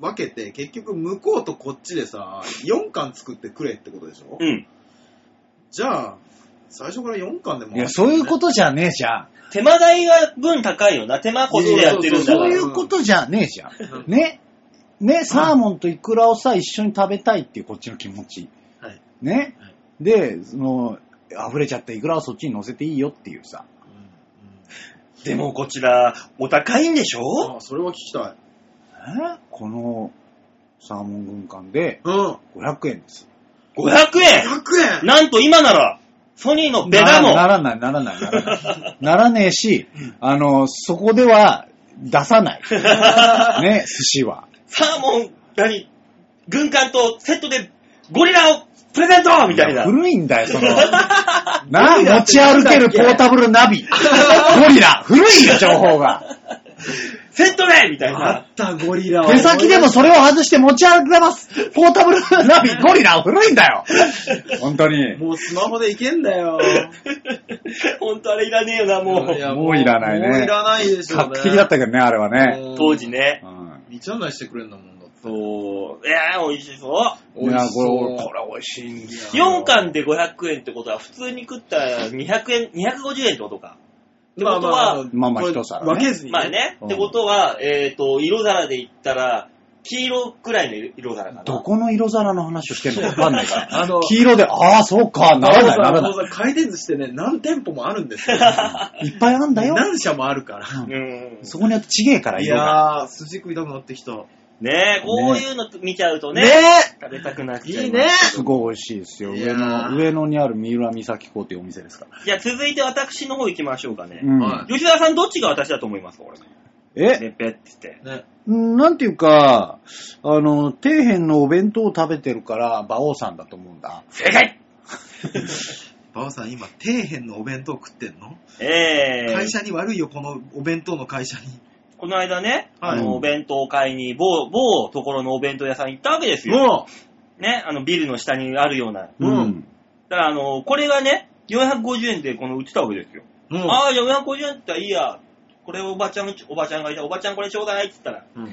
分けて、結局向こうとこっちでさ、4貫作ってくれってことでしょ、
うん。
じゃあ、最初から4貫でも。
いや、そういうこととじゃねえじゃん。
手間代が分高いよな。手間こっちでやってるんだ
そう。いうことじゃねえじゃん。ね。ね、サーモンとイクラをさ、一緒に食べたいっていうこっちの気持ち。
はい。
ね
はい。
で、その、溢れちゃったイクラをそっちに乗せていいよっていうさ。
でもこちら、お高いんでしょ？
あ、それは聞きたい。
え？このサーモン軍艦で
うん。
500円です。
?500 円
100円
なんと今なら、ソニーのベガモン。
ならない、ならない、ならない。ならねえし、あの、そこでは出さない。ね、寿司は。
サーモン、何？軍艦とセットでゴリラをプレゼントみたいな。
古いんだよ、その。な、持ち歩けるポータブルナビ。ゴリラ。古いよ、情報が。
セットでみたい
あ
な。
った、ゴリラは。
手先でもそれを外して持ち歩けます。ポータブルナビ、ゴリラ。古いんだよ。本当に。
もうスマホでいけんだよ。
ほんとあれいらねえよな、もう。
や
もういらないね
もういらないでしょうね。
画期的だったけどね、あれはね。
うん
当時ね。
うん
二ちゃんないしてくれんだもんだって。
そう。いやー、美味しそう。
いや、
美味しそう
これ、これ美味しいんだよ。
4貫で500円ってことは、普通に食ったら200円、250円ってことか。ってことは、
まあまあ一皿ね
分けずに、
まあね。
うん
ってことは、えっ、と、色皿で言ったら、黄色くらいの色皿かな。
どこの色皿の話をしてんのかわかんないから。
あの、
黄色で、ああ、そうか、ならない、ならな
あのさ回転寿司ってね、何店舗もあるんですよ。
い。いっぱいあんだよ。
何社もあるから。
うん
うん。
そこによってちげえから、
い
色が。
やー、寿司食いたくなってきた。
ねえ、こういうの見ちゃうとね、
ね
食べたくなっ
え
ちゃいます
いいね
すごい美味しいですよ。上
ー
野、上野にある三浦三崎港というお店ですから。
じゃあ続いて私の方行きましょうかね。
うん
は
吉田さんどっちが私だと思います？か、これ。
え、
ねぺって言って。
ね
うんなんていうか、あの、底辺のお弁当を食べてるから、馬王さんだと思うんだ。
正解
バオさん今、底辺のお弁当食ってんの？
えー、
会社に悪いよ、このお弁当の会社に。
この間ね、
はい
あの、お弁当買いに、某、某ところのお弁当屋さん行ったわけですよ。
も
ね、あの、ビルの下にあるような。
うん
だから、あの、これがね、450円でこの売ってたわけですよ。
う、もう、
ああ、じゃあ450円って言ったらいいや。これおばちゃん、おばちゃんがいた。おばちゃんこれちょうだいって言ったら。
うん
はい、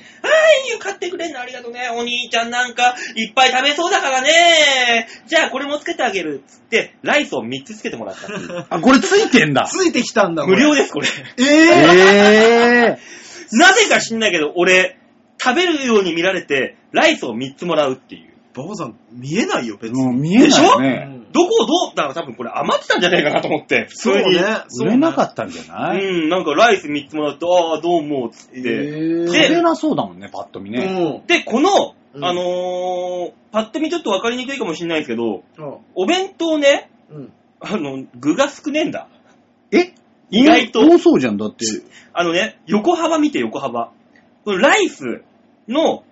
買ってくれんのありがとうね。お兄ちゃんなんかいっぱい食べそうだからね。じゃあこれもつけてあげる。つって、ライスを3つつけてもらった。
あ、これついてんだ。
ついてきたんだ、
無料
で。
です、これ。
え
ええ
なぜか知んないけど、俺、食べるように見られて、ライスを3つもらうっていう。
バオさん、見えないよ、別に。
もう見えないよね。
うん
どこをどう、だから多分これ余ってたんじゃないかなと思って。普通に。
そうね。
売れなか
っ
ったんじゃない、
うん、なんかライス3つもらって、ああ、どうも、つって。
え
食
で
べなそうだもんね、パッと見ね。
うん
で、この、
うん
あのー、パッと見ちょっとわかりにくいかもしれないですけど、
あ
お弁当ね、
うん。
あの、具が少ねえんだ。
え？
意外と
多そうじゃん、だって。
あのね、横幅見て横幅。このライスの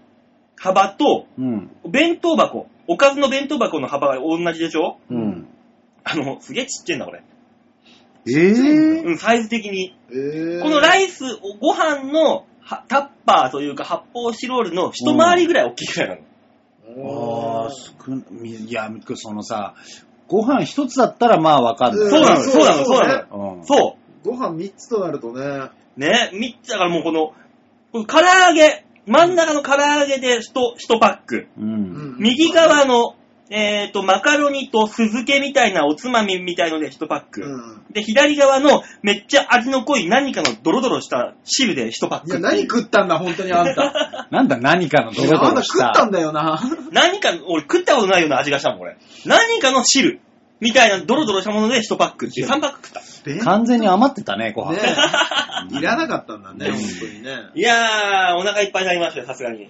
幅と、
うん。
弁当箱、おかずの弁当箱の幅が同じでしょ？
うん。
あの、すげえちっちゃいんだ、これ。
ええ
うん、サイズ的に。
えー、
このライス、ご飯のはタッパーというか発泡スチロールの一回りぐらい大きいぐらいなの。
ああ、少な、みいや、そのさ、ご飯一つだったらまあわかんない。
そうなの、
そう
なの、
そ
ううなの。
うん。
そ
ご飯3つとなるとね。
う。ね、3つだからもうこの、この唐揚げ、真ん中の唐揚げで1、一パック。
うん。
右側の、えっ、と、マカロニと酢漬けみたいなおつまみみたいので1パック。
うん。
で、左側のめっちゃ味の濃い何かのドロドロした汁で1パック。
いや、何食ったんだ、本当にあんた。
なんだ、何かのドロド
あんた
ロした。
食ったんだよな。
何か、俺食ったことないような味がしたもん、これ。何かの汁みたいなドロドロしたもので1パックっていう3パック食った。
ね
完全に余ってたね、ご飯。
いらなかったんだね、
うん
本当にね。
いやー、お腹いっぱいになりましたよ、さすがに。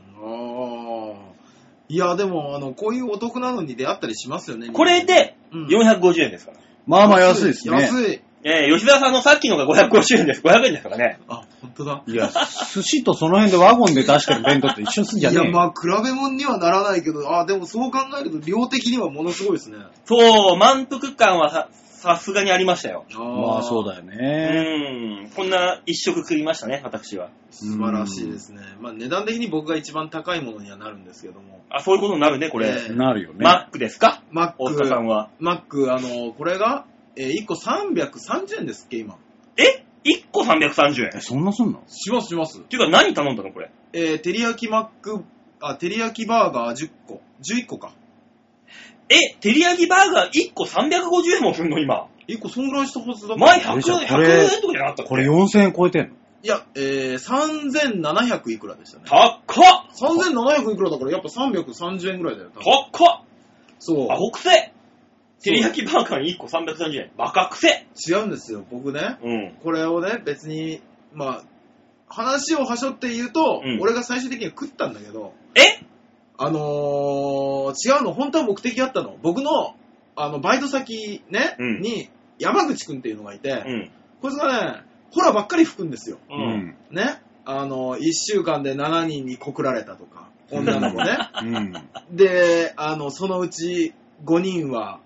いや、でも、あの、こういうお得なのに出会ったりしますよね。
これで
うん
450円ですから。
まあまあ安いですね。
安い。
えー、吉田さんのさっきのが550円です。500円ですからね。
あ、本当だ。
いや、寿司とその辺でワゴンで出してる弁当って一緒すんじゃねえ
いや、
よ。
まあ、比べ物にはならないけど、あ、でもそう考えると量的にはものすごいですね。
そう、満腹感はさ、さすがにありましたよ。
まあそう
だ。
だよ
う
ね。
ーん。こんな一食食いましたね、私は。
素晴らしいですね。まあ、値段的に僕が一番高いものにはなるんですけども。
あ、そういうことになるね、これ。
ええ
なるよね。
マックですか？
マッ
大塚さん
ク、
は。
マック、あの、これが、えー、1個330円ですっけ、今。
え ?1 個330円？
え、そんなすんの？
しますします。
っていうか何頼んだのこれ？
えー、照り焼きマック、あ、照り焼きバーガー10個。11個か。
え、照り焼きバーガー1個350円もすんの今
？1個そんぐらいしたはずだ
前
い
100
じゃあ
円、
これ
100円とかじゃなかったっけ？
これ4000円超えてんの？
や、えー、3700いくらでしたね。
高っ
3700いくらだからやっぱ330円ぐらいだよ。多分
高っ
そう
ア。ホくせ照り焼きバーガーに1個330円。バカくせ
違うんですよ。僕ね、
うん。
これをね、別に、まあ、話をはしょって言うと、
うん
俺が最終的には食ったんだけど、
え？
あのー、違うの、本当は目的あったの。僕の、あの、バイト先ね、
うん
に、山口くんっていうのがいて、
うん。
こいつがね、ホラばっかり吹くんですよ。
う。
うんん。
ね？あの、1週間で7人に告られたとか、女の子ね。
うん。
で、あの、そのうち5人は、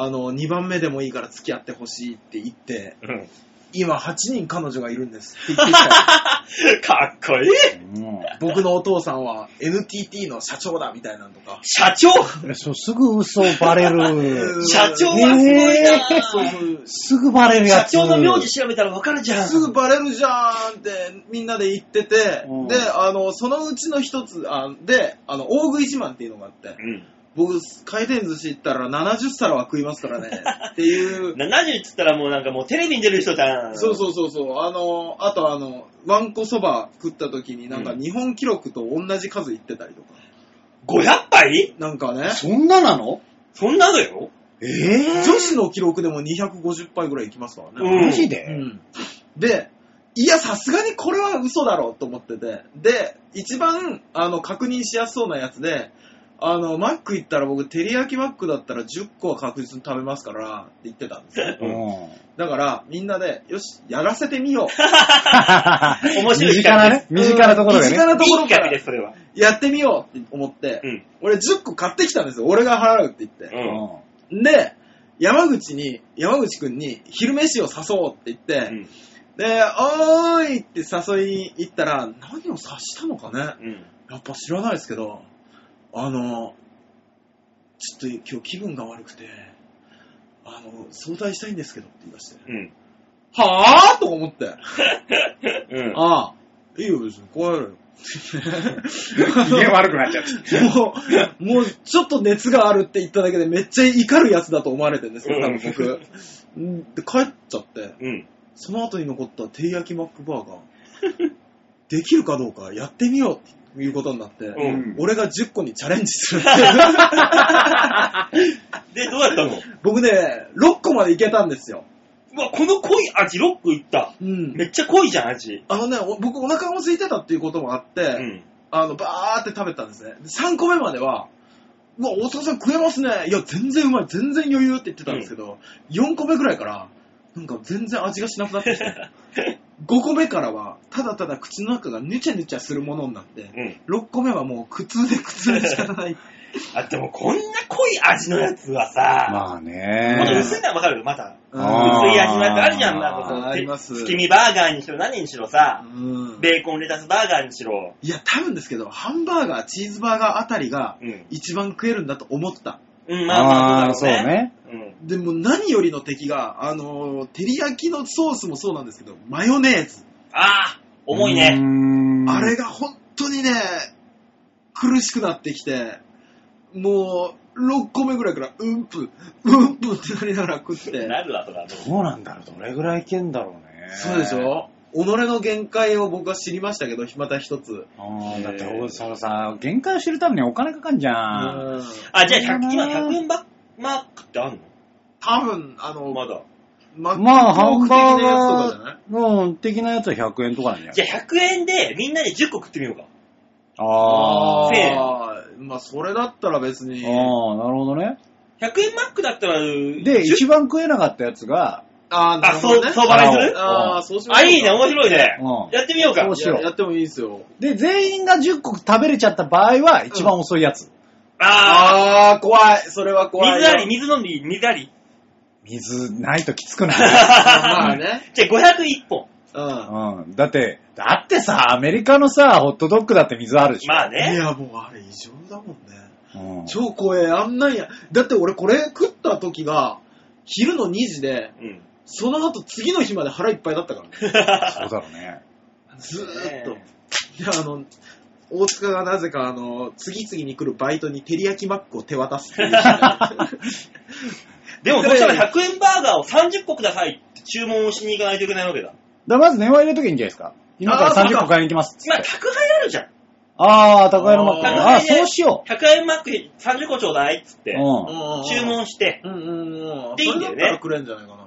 あの、2番目でもいいから付き合ってほしいって言って、
うん。
今8人彼女がいるんですって言ってきた。
かっこいい
うん
僕のお父さんは NTT の社長だみたいなのとか。
社長？
えそう、すぐ嘘バレる。
社長はすごいな。
すぐバレるやつ。
社長の名字調べたらわかるじゃん。
すぐバレるじゃんってみんなで言ってて、
うん
で、あの、そのうちの一つ、あで、あの、大食い自慢っていうのがあって、
うん。
僕、回転寿司行ったら70皿は食いますからね、っていう、
70っつったらもうなんかもうテレビに出る人じゃん。
そうそうそうそう、あの、あとあの、わんこそば食った時になんか
うん。
日本記録と同じ数言ってたりとか、
500杯？
なんかね、
そんななの？
そんなのよ。
えぇ
女子の記録でも250杯ぐらいいきますからね。
うん。
マジで？
うん。で、いや、さすがにこれは嘘だろうと思ってて。で、一番、あの、確認しやすそうなやつで、あの、マック行ったら僕、照り焼きマックだったら10個は確実に食べますから、って言ってたんですよ。
うん。
だから、みんなで、よし、やらせてみよう。
面白い
身近なね、身近なところでね。
身近なところ
いい
から
企画です、それは。
やってみようって思って、
うん。
俺10個買ってきたんですよ。俺が払うって言って。
うん。
で、山口に、山口くんに昼飯を誘おうって言って、
うん。
で、おーいって誘いに行ったら、何を指したのかね
うん。
やっぱ知らないですけど、あの、ちょっと今日気分が悪くて、あの、相談したいんですけどって言い出して、
うん。
はぁと思って、
うん。
ああ、いいよ別に、こうやるよ。
機嫌悪くなっちゃって。
もう、もうちょっと熱があるって言っただけでめっちゃ怒るやつだと思われてるんですよ、多分僕。うんで、帰っちゃって、
うん。
その後に残った照り焼きマックバーガー、できるかどうかやってみようっていうことになって、
うん
俺が10個にチャレンジするっていう。
で、どうやったの？
僕ね、6個までいけたんですよ。
うわ、この濃い味6個いった。
うん。
めっちゃ濃いじゃん、味。
あのね、お僕お腹も空いてたっていうこともあって、
うん。
あの、バーって食べたんですね。で3個目までは、うわ、大阪さん食えますね。いや、全然うまい。全然余裕って言ってたんですけど、4個目ぐらいから、なんか全然味がしなくなってきて、5個目からは、ただただ口の中がヌチャヌチャするものになって、
うん。
6個目はもう苦痛で苦痛で仕方ない。
あ、でもこんな濃い味のやつはさ、
まあ
ま。薄いのはわかるまだ。
うん
あー
薄い味のやつあるじゃん。なんかこう
あります
月見バーガーにしろ何にしろさ、
うん
ベーコンレタスバーガーにしろ。
いや、多分ですけど、ハンバーガー、チーズバーガーあたりが
うん。
一番食えるんだと思った。
うん、まあま
ああ、
あ、
そうね。
うん。
でも何よりの敵が、あのー、照り焼きのソースもそうなんですけど、マヨネーズ。
ああ、重いう
ー
ね。
ん
あれが本当にね、苦しくなってきて、もう、6個目ぐらいから、うんぷ、うんぷってなりながら食って。
なるわ、そら。
どうなんだろうどれぐらいいけんだろうね。
そうでしょ？己の限界を僕は知りましたけど、また一つ。
ああ、だって、そのさ、限界を知るためにお金かかんじゃん。
うん
あ、じゃあ100、今100円バマークってあんの？
多分、あの、
まだ。
ま
まあ、ハンバー
的なやつとかじゃない？
ガーうん的なやつは100円とかなんじゃ
じゃあ100円でみんなで10個食ってみようか。
ああ。
せ
あーまあ、それだったら別に。
ああ、なるほどね。
100円マックだったら、
で、
10
一番食えなかったやつが、
あーな
あ、そう、
るほどね。
相場にする？
ああ、そうしましょう
あ、いいね、面白いね。
うん
やってみようか
そう。しよう
ややってもいいですよ。
で、全員が10個食べれちゃった場合は、一番遅いやつ。
あ
ああ、怖い。それは
あ、
怖いよ。
水あり、水飲んでいい水あり。
水ないときつくない？
まあね。
じゃあ501本。
うん。
うん。だって、だってさ、アメリカのさ、ホットドッグだって水あるでし
まあね。
や、もうあれ異常だもんね。
うん
超怖え、あんなんや。だって俺これ食った時が、昼の2時で、
うん。
その後次の日まで腹いっぱいだったからね。
そうだろうね。
ずーっと。いや、あの、大塚がなぜか、あの、次々に来るバイトに照り焼きマックを手渡すっていう。
でも、そしたら100円バーガーを30個くださいって注文をしに行かないといけないわけだ。
だまず電話入れときゃいいんじゃないですか。今から
あーそうか
30個買いに行きますっつ
今、
って。
宅配あるじゃん。
ああ、高いのマック。
あー
ああー、そうしよ
100円マック30個ちょうだいっつって
う。、うん。
注文して、
うんうんうん。
でいいんだよね
それだったらくれんじゃないか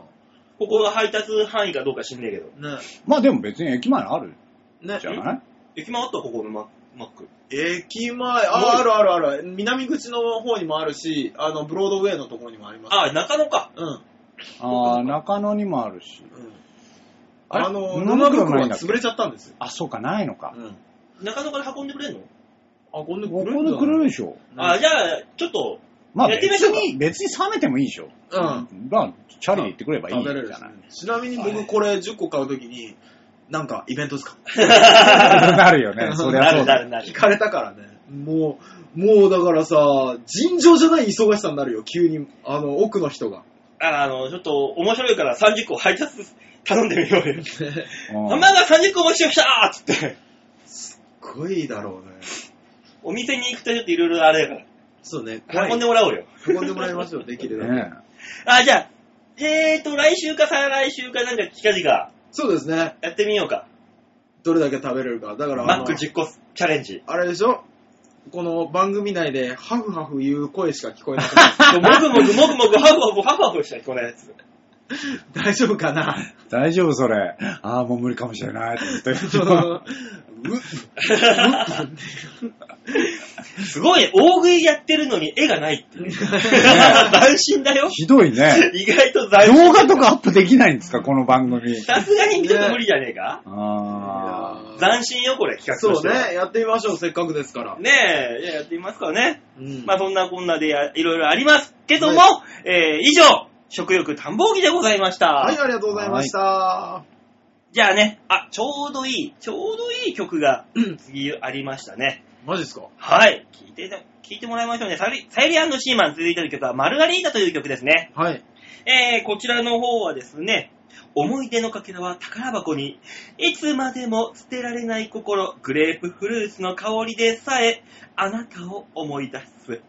ここが配達範囲かどうか知んねえけど。
な。ね。
まあでも別に駅前にある
ね。
じゃない？
駅前あったここのママック。
駅前、あ、あるあるある。南口の方にもあるし、あの、ブロードウェイのところにもあります。
あ、中野か。
うん。
ああ、中野にもあるし。
うん。
あれ？
あの、
沼
沼
袋ないんだっけ？
袋は潰れちゃったんですよ。
あ、そうか、ないのか。
うん。
中野から運んでくれんの、
あ、こんで
ここでくれるでしょ。
あ、じゃあ、ちょっと、
まあ別に、別に冷めてもいいでしょ。
うん。
まあ、チャリで行ってくればいいじゃない。
ちなみに僕これ10個買うときに、なんかイベントですか？
なるよね。そりゃ
な
そうだよ。
るなるなる
聞。かれたからね。もう、もうだからさ、尋常じゃない忙しさになるよ、急に。あの、奥の人が。
ああの、ちょっと面白いから30個配達頼んでみようよ。
うん
ハンバーガー30個お持ちしましたーっつって。
すっごいだろうね。
お店に行くとちょっといろいろあれだか
そうね、
ら。運んでもらおうよ。
運んでもらいましょう、できるだけ。
ね
あ、じゃあ、えーと、来週か再来週かなんか近々
そうですね。
やってみようか。
どれだけ食べれるか。だから、あの
マック10個チャレンジ。
あれでしょ？この番組内でハフハフ言う声しか聞こえなくなる。
もぐもぐもぐもぐハフハフハフハフしか聞こえないやつ。
大丈夫かな？
大丈夫それ。ああ、もう無理かもしれないと思って。
すごいね、大食いやってるのに絵がないっていう。斬新だよ。
ひどいね。
意外と斬新。
動画とかアップできないんですか？この番組。
さすがにちょっと無理じゃねえか
あ
斬新よ、これ、企画
そう
としては。
ね、やってみましょう、せっかくですから。
ねえ、じゃあやってみますかね。
うん
まあそんなこんなでやいろいろありますけども、
は
えー以上、食欲探訪記でございました。
はい、ありがとうございました。
じゃあね、あ、ちょうどいい、ちょうどいい曲が
うん
次ありましたね。
マジっすか？
はい。聞いて、聞いてもらいましょうね。サユリサユリシーマン続いてる曲はマルガリータという曲ですね。
はい。
えー、こちらの方はですね、思い出のかけらは宝箱に、いつまでも捨てられない心、グレープフルーツの香りでさえ、あなたを思い出す。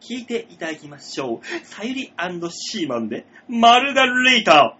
聞いていただきましょう。さゆりシーマンで、マルガリータ。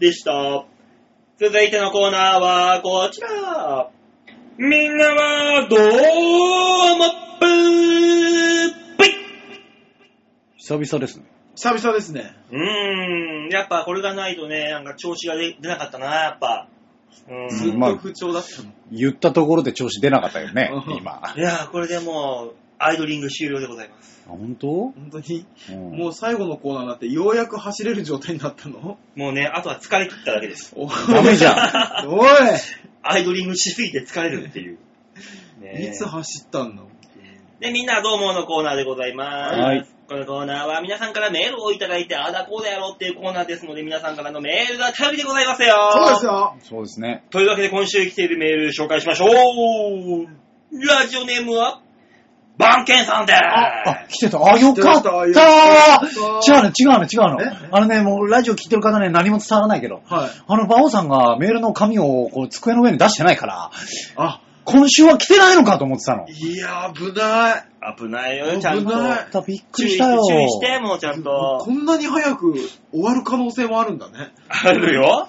でした。
続いてのコーナーはこちら。
みんなはどうもぷー？ぷい
久々ですね。
久々ですね。
うーん、やっぱこれがないとね、なんか調子が出出なかったな、やっぱ。う
ずっ
ん。
まあ
と不調だったの。
言ったところで調子出なかったよね
う、ん
今。あ、
いやー、これでもう、アイドリング終了でございます。
本当？
本当に、
うん
もう最後のコーナーになってようやく走れる状態になったの？
もうね、あとは疲れ切っただけです。
おい
ダメじゃん。
おい
アイドリングしすぎて疲れるっていう。ね
いつ走ったんだ
で、みんなどうものコーナーでございます。
はい
このコーナーは皆さんからメールをいただいて、ああだこうだやろうっていうコーナーですので、皆さんからのメールが頼りでございますよ。
そうですよ。
そうですね。
というわけで今週来ているメール紹介しましょう。ラジオネームは、バンケンさんです。
あ、来てた。あ、よかった
来て
違うね、違うね、違うの
え？
あのね、もうラジオ聞いてる方ね、何も伝わらないけど、
はい。
あの、馬王さんがメールの紙をこう机の上に出してないから、
あ、
今週は来てないのかと思ってたの。
いや、危ない。
危ないよ、ちゃんと。
危ない
だびっく
注意
りしたよ。
注意して、もうちゃんと
こ。んなに早く終わる可能性もあるんだね。
あるよ。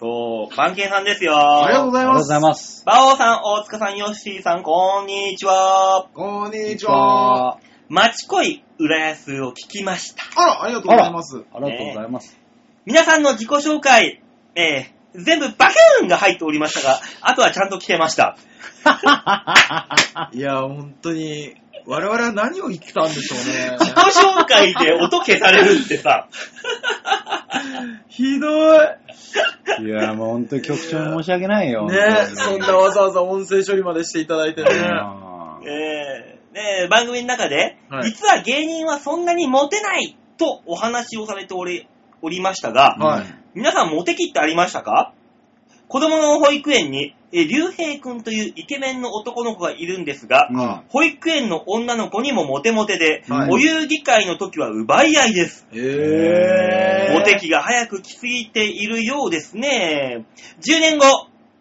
そう、バンケンさんですよ。
ありがとうございます。
ありがとうございます。
バオさん、大塚さん、ヨッシーさん、こんにちは。
こんにちは。
町恋浦安を聞きました。
あら、ありがとうございます。
ありがとうございます。
皆さんの自己紹介、えー、全部バキューンが入っておりましたが、あとはちゃんと聞けました。
いや、本当に、我々は何を言ってたんでしょうね。
自己紹介で音消されるってさ、
ひどい。
いや、もう本当に局長に申し訳ないよ。
ねそんなわざわざ音声処理までしていただいてね。
うん
えーね番組の中で、
はい
実は芸人はそんなにモテないとお話をされておりおりましたが、
はい
皆さんモテ期ってありましたか？子供の保育園に、えー、竜兵くんというイケメンの男の子がいるんですが、
うん
保育園の女の子にもモテモテで、
はい
お遊戯会の時は奪い合いです。
へ
モテ期が早く来すぎているようですね。10年後、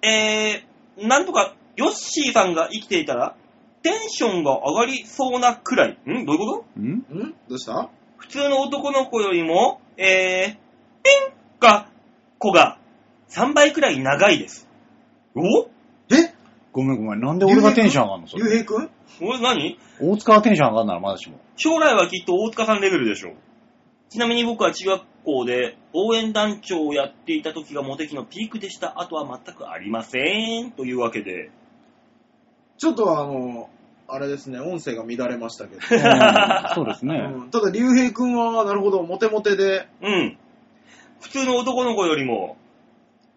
えー、なんとかヨッシーさんが生きていたら、テンションが上がりそうなくらい。ん？どういうこと？
うん？
ん？どうした？
普通の男の子よりも、えー、ピンが、子が3倍くらい長いです。お？
え？
ごめんごめん。なんで俺がテンション上がんの？それ。
ゆうへいくん？
おい何？
大塚がテンション上がんならまだしも。
将来はきっと大塚さんレベルでしょう。ちなみに僕は中学校で応援団長をやっていた時がモテ期のピークでした。あとは全くありません。というわけで。
ちょっとあの、あれですね、音声が乱れましたけど。
うんそうですね。
うんただ、竜兵くんは、なるほど、モテモテで
うん。普通の男の子よりも、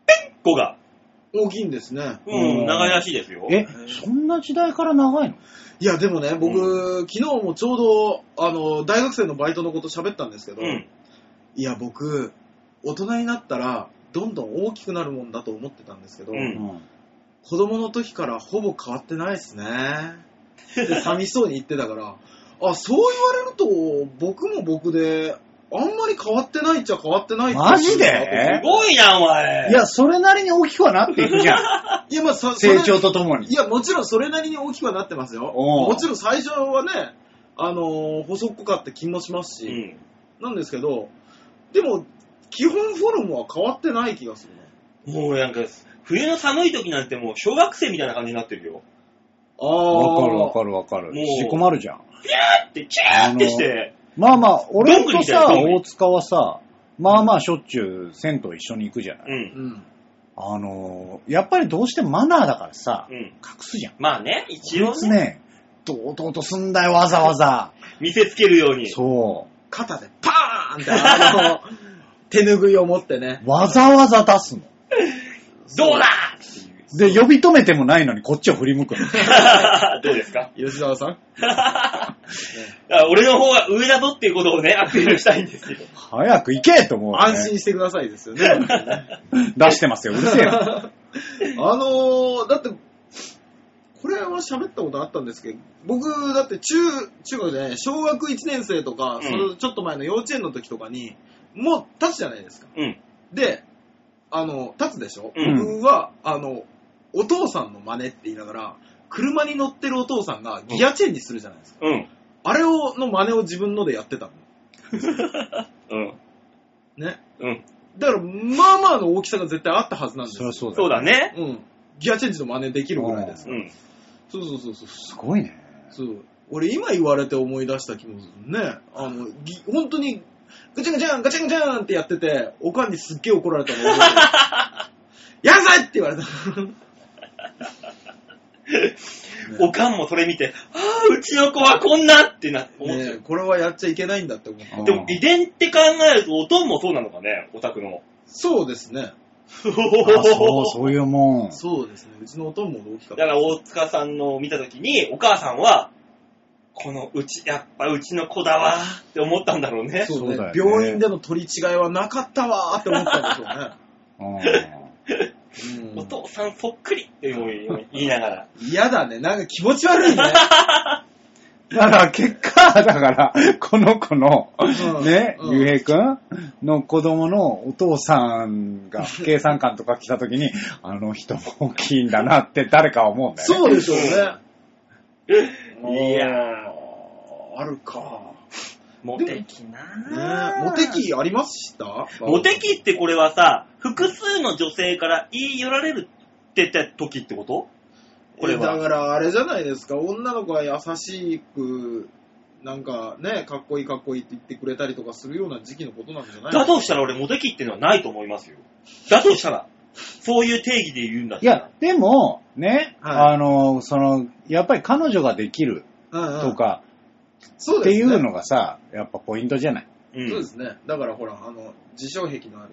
ピン子が、
大きいんですね。
うん、
うん
長いらしいですよ。
え、そんな時代から長いの？
いや、でもね、僕、昨日もちょうど、あの、大学生のバイトのこと喋ったんですけど、
うん。
いや、僕、大人になったら、どんどん大きくなるもんだと思ってたんですけど、
うん
子供の時からほぼ変わってないですね。で、寂しそうに言ってたから、あ、そう言われると、僕も僕で、あんまり変わってないっちゃ変わってないって
マジで？す
ごいな、お前。
いや、それなりに大きくはなっていくじゃん。
いや、まあ、さそれ
成長とともに
い。や、もちろんそれなりに大きくはなってますよ。
おう
もちろん最初はね、あのー細っこかって気もしますし、
うん。
なんですけど、でも、基本フォルムは変わってない気がするな。
もうなんか、冬の寒い時なんてもう小学生みたいな感じになってるよ。
あ
わかるわ
る。
かるわかる。
もう
引き込まるじゃん。
って、キャーってして、
まあまあ、俺とさ、大塚はさ、まあまあしょっちゅう銭湯一緒に行くじゃない。
うん。
うん。
あのー、やっぱりどうしてもマナーだからさ、
うん。
隠すじゃん。
まあね、一
こい
応ね、
つね、堂々とすんだよ、わざわざ。
見せつけるように。
そ
肩でパーンって、あの、手拭いを持ってね。
う。わざわざ出すの。
どうだ
で、呼び止めてもないのにこっちを振り向くの。
どうですか？
吉沢さん？
あ俺の方が上だぞっていうことをね、アピールしたいんですけど。
早く行けと思う、ね。
安心してくださいですよね。
出してますよ、うるせえな。
あのー、だって、これは喋ったことあったんですけど、僕、だって中、中学でね、小学1年生とか、
うん
そのちょっと前の幼稚園の時とかに、もう立つじゃないですか。
うん。
で、あの、立つでしょ、
うん
僕は、あの、お父さんの真似って言いながら、車に乗ってるお父さんがギアチェンジするじゃないですか。
うん。
あれを、の真似を自分のでやってたの。
うん。
ね。
うん。
だから、まあまあの大きさが絶対あったはずなんですよ
そりゃ。そうだよ。
そうだね。
うん。ギアチェンジの真似できるぐらいです。
うん。
そうそうそうそう。
すごいね。
そう。俺今言われて思い出した気もするね。あの、ぎ本当に、ガチャンガチャンガチャンガチャンってやってて、おかんにすっげえ怒られたの覚えてる。やんさいって言われた。
おかんもそれ見て、ああ、うちの子はこんなってな、思っちゃう。
ねこれはやっちゃいけないんだって思った。
うん
でも、遺伝って考えると、おとんもそうなのかね、オタクの。
そうですね。
あそう、そういうもん。
そうですね。うちのおとんも大きかった。
だから大塚さんのを見たときに、お母さんは、このうち、やっぱうちの子だわーって思ったんだろうね。
そうね
そうだよね
病院での取り違いはなかったわーって思ったんでしょうね。
うん
うん
お父さんそっくりって言いながら。
嫌だね。なんか気持ち悪いね。
だから結果、だから、この子の、
うん
ね、
うん
ゆうへいくんの子供のお父さんが計算官とか来た時に、あの人も大きいんだなって誰かは思うんだよね。
そうでしょうね。
いやー
あるか。
モテキな
ねモテ期ありました？
モテ期ってこれはさ、複数の女性から言い寄られるって言った時ってこと？これ
えだ
は。
からあれじゃないですか。女の子は優しく、なんかね、かっこいいかっこいいって言ってくれたりとかするような時期のことなんじゃない？
だとしたら俺モテ期っていうのはないと思いますよ。だとしたら。そういう定義で言うんだったら
いや、でも、ね、
はい
あの、その、やっぱり彼女ができる
うんうん
とか、
そうですね。
っていうのがさ、やっぱポイントじゃない？
うん
そうですね。だからほら、あの、自傷癖のある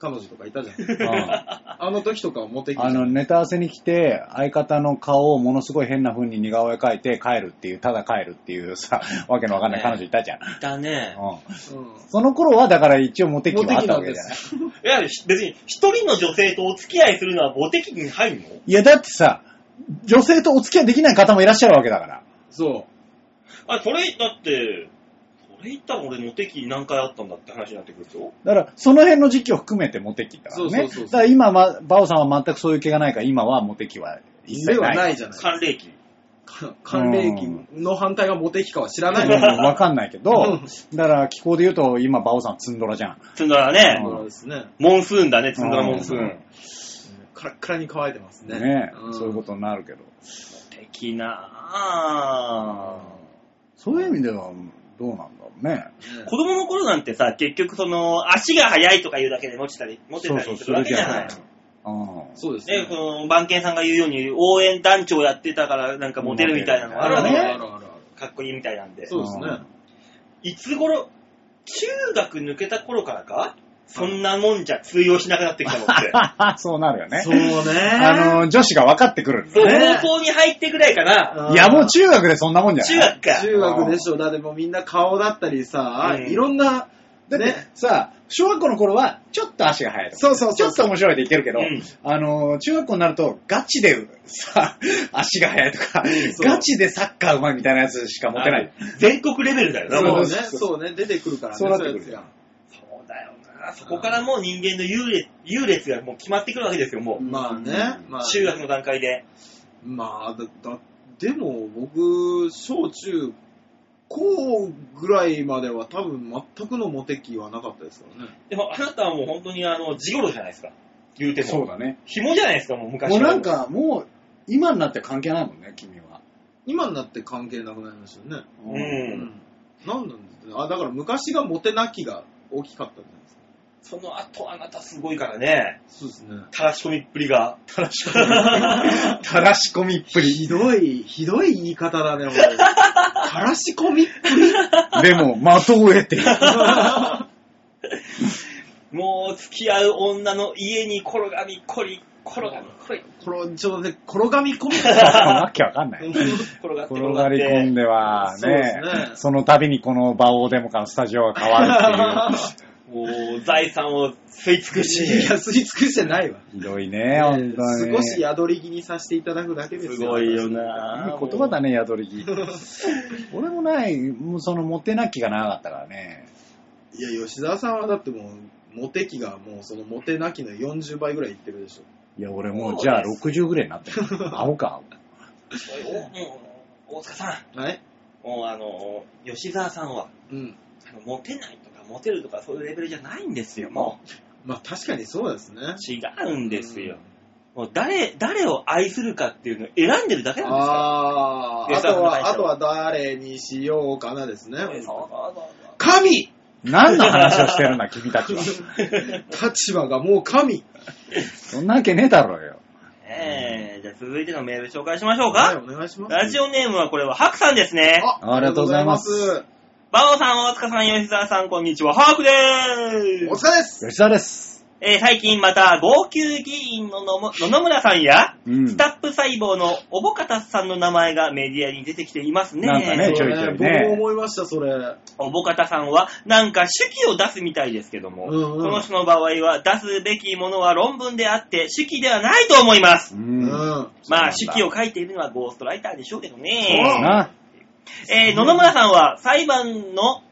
彼女とかいたじゃん。
うん
あの時とかはモテ期
あの、ネタ合わせに来て、相方の顔をものすごい変な風に似顔絵描いて帰るっていう、ただ帰るっていうさ、わけのわかんない彼女いたじゃん。
いたね。
うん
うん
その頃は、だから一応モテ期はあったわけじゃない？
す。
いや、別に一人の女性とお付き合いするのはモテ期に入るの？
いや、だってさ、女性とお付き合いできない方もいらっしゃるわけだから。
そ
あ、それ、だって、それ言ったら俺モテ期何回あったんだって話になってくるでしょ
だから、その辺の時期を含めてモテ期だからね。
そうそうそうそう
だから今、ま、バオさんは全くそういう気がないから、今はモテ期は
う。では
一切ない。
ないじゃない。
寒冷期。
か寒冷期の反対がモテ期かは知らない
うん
の。
わかんないけど、だから気候で言うと、今、バオさんツンドラじゃん。
つんどらね。
そうですね。
モンスーンだね、つんどらモンスーン。
うん
モ
カラッカラに乾いてますね。
ね
ん
そういうことになるけど。
テ期なぁ。
そういう意味では、どうなんだろうね。
ね
子供の頃なんてさ、結局その、足が速いとか言うだけでモテたり、モテた
そうそう
りするわけじゃない。
そうですね。
その、番犬さんが言うように、応援団長やってたから、なんかモテるみたいなのがあるわけ
ね
じゃない
あるあるある
かっこいいみたいなんで。
そうですね。
いつ頃、中学抜けた頃からかそんなもんじゃ通用しなくなってきたのって。
そうなるよね。
そうね。
あの、女子が分かってくるんだ
そう、
ね。
高校に入ってぐらいかな。
いや、もう中学でそんなもんじゃない
中学か。
中学でしょ。だってもうみんな顔だったりさ、
うん
いろんな、
だって
ね
さ、小学校の頃は、ちょっと足が速いとか。
そうそうそう
ちょっと面白いでいけるけど、
うん
あの、中学校になると、ガチでさ、足が速いとか、
そう
ガチでサッカーうまいみたいなやつしか持てない。
全国レベルだよな。
そうね、
そう
ね、出てくるからね。
そうなってくる
そういうや
そうそこからもう人間の優劣優劣がもう決まってくるわけですよ、も
つがまあね、まあ、
う。中学の段階で。
まあ、だ、だ、でも僕、小中高ぐらいまでは多分全くのモテ期はなかったですからね。
でもあなたはもう本当にあの、ジゴロじゃないですか。言うても。
そうだね。
紐じゃないですか、もう昔
もう
は
なんか、もう、今になって関係ないもんね、君は。
今になって関係なくなりましたよね。
う。
うんなんなんですね。あ、だから昔がモテなきが大きかったんじゃないですか。
その後あなたすごいからね。
そうですね。
たらし込みっぷりが。
たらし込み。たらし込みっぷり。
ひどい、ひどい言い方だね、俺。たらし込みっぷり？
でも、的を得てる。
もう付き合う女の家に転がみこり、転がみこり、
転ちょっとね、転がみ込む。
わけわかんない。
転がって
転がり込んではね、
ね
その度にこの馬王デモカのスタジオが変わるっていう。
もう財産を吸い尽くし、
いや、吸い尽くしてないわ。
ひどいね、本当に。
少し宿り気にさせていただくだけですよ。
すごいよな。
言葉だね、宿り木。俺もない、もうそのモテなきがなかったからね。
いや、吉沢さんはだってもう、モテ期がもうそのモテなきの40倍ぐらいいってるでしょ。
いや、俺もうじゃあ60ぐらいになってる。アホか。
おもう大塚さ
はい
ん、もうあの、吉沢さんは、
うん。
あのモテないとかモテるとかそういうレベルじゃないんですよ、も
まあ確かにそうですね。
う。違うんですよ。もう誰、誰を愛するかっていうのを選んでるだけなんですか
あー、
で
あとは、あとは誰にしようかなですね。
ら。そうそうそう
神
何の話をしてるんだ、君たちは。
立場がもう神。
そんなわけねえだろうよ。
えー、じゃあ続いてのメール紹介しましょう
はい、
か。
お願いします。
ラジオネームはこれはハクさんですね。
あ
ありがとうございます
バオさん、大塚さん、吉沢さん、こんにちは。ハークで。ーす。
お疲れです。
吉田です。
えー最近また、号泣議員の野も野々村さんや、
うん
スタップ細胞のおぼかたさんの名前がメディアに出てきていますね。
なんかねちょいちょいね
僕も思いました、それ。
おぼかたさんは、なんか手記を出すみたいですけども、
うんうん
この人の場合は出すべきものは論文であって、手記ではないと思います。
う。
うんん。
まあ、手記を書いているのはゴーストライターでしょうけど
そう
ね。
な。
えー野々村さんは裁判の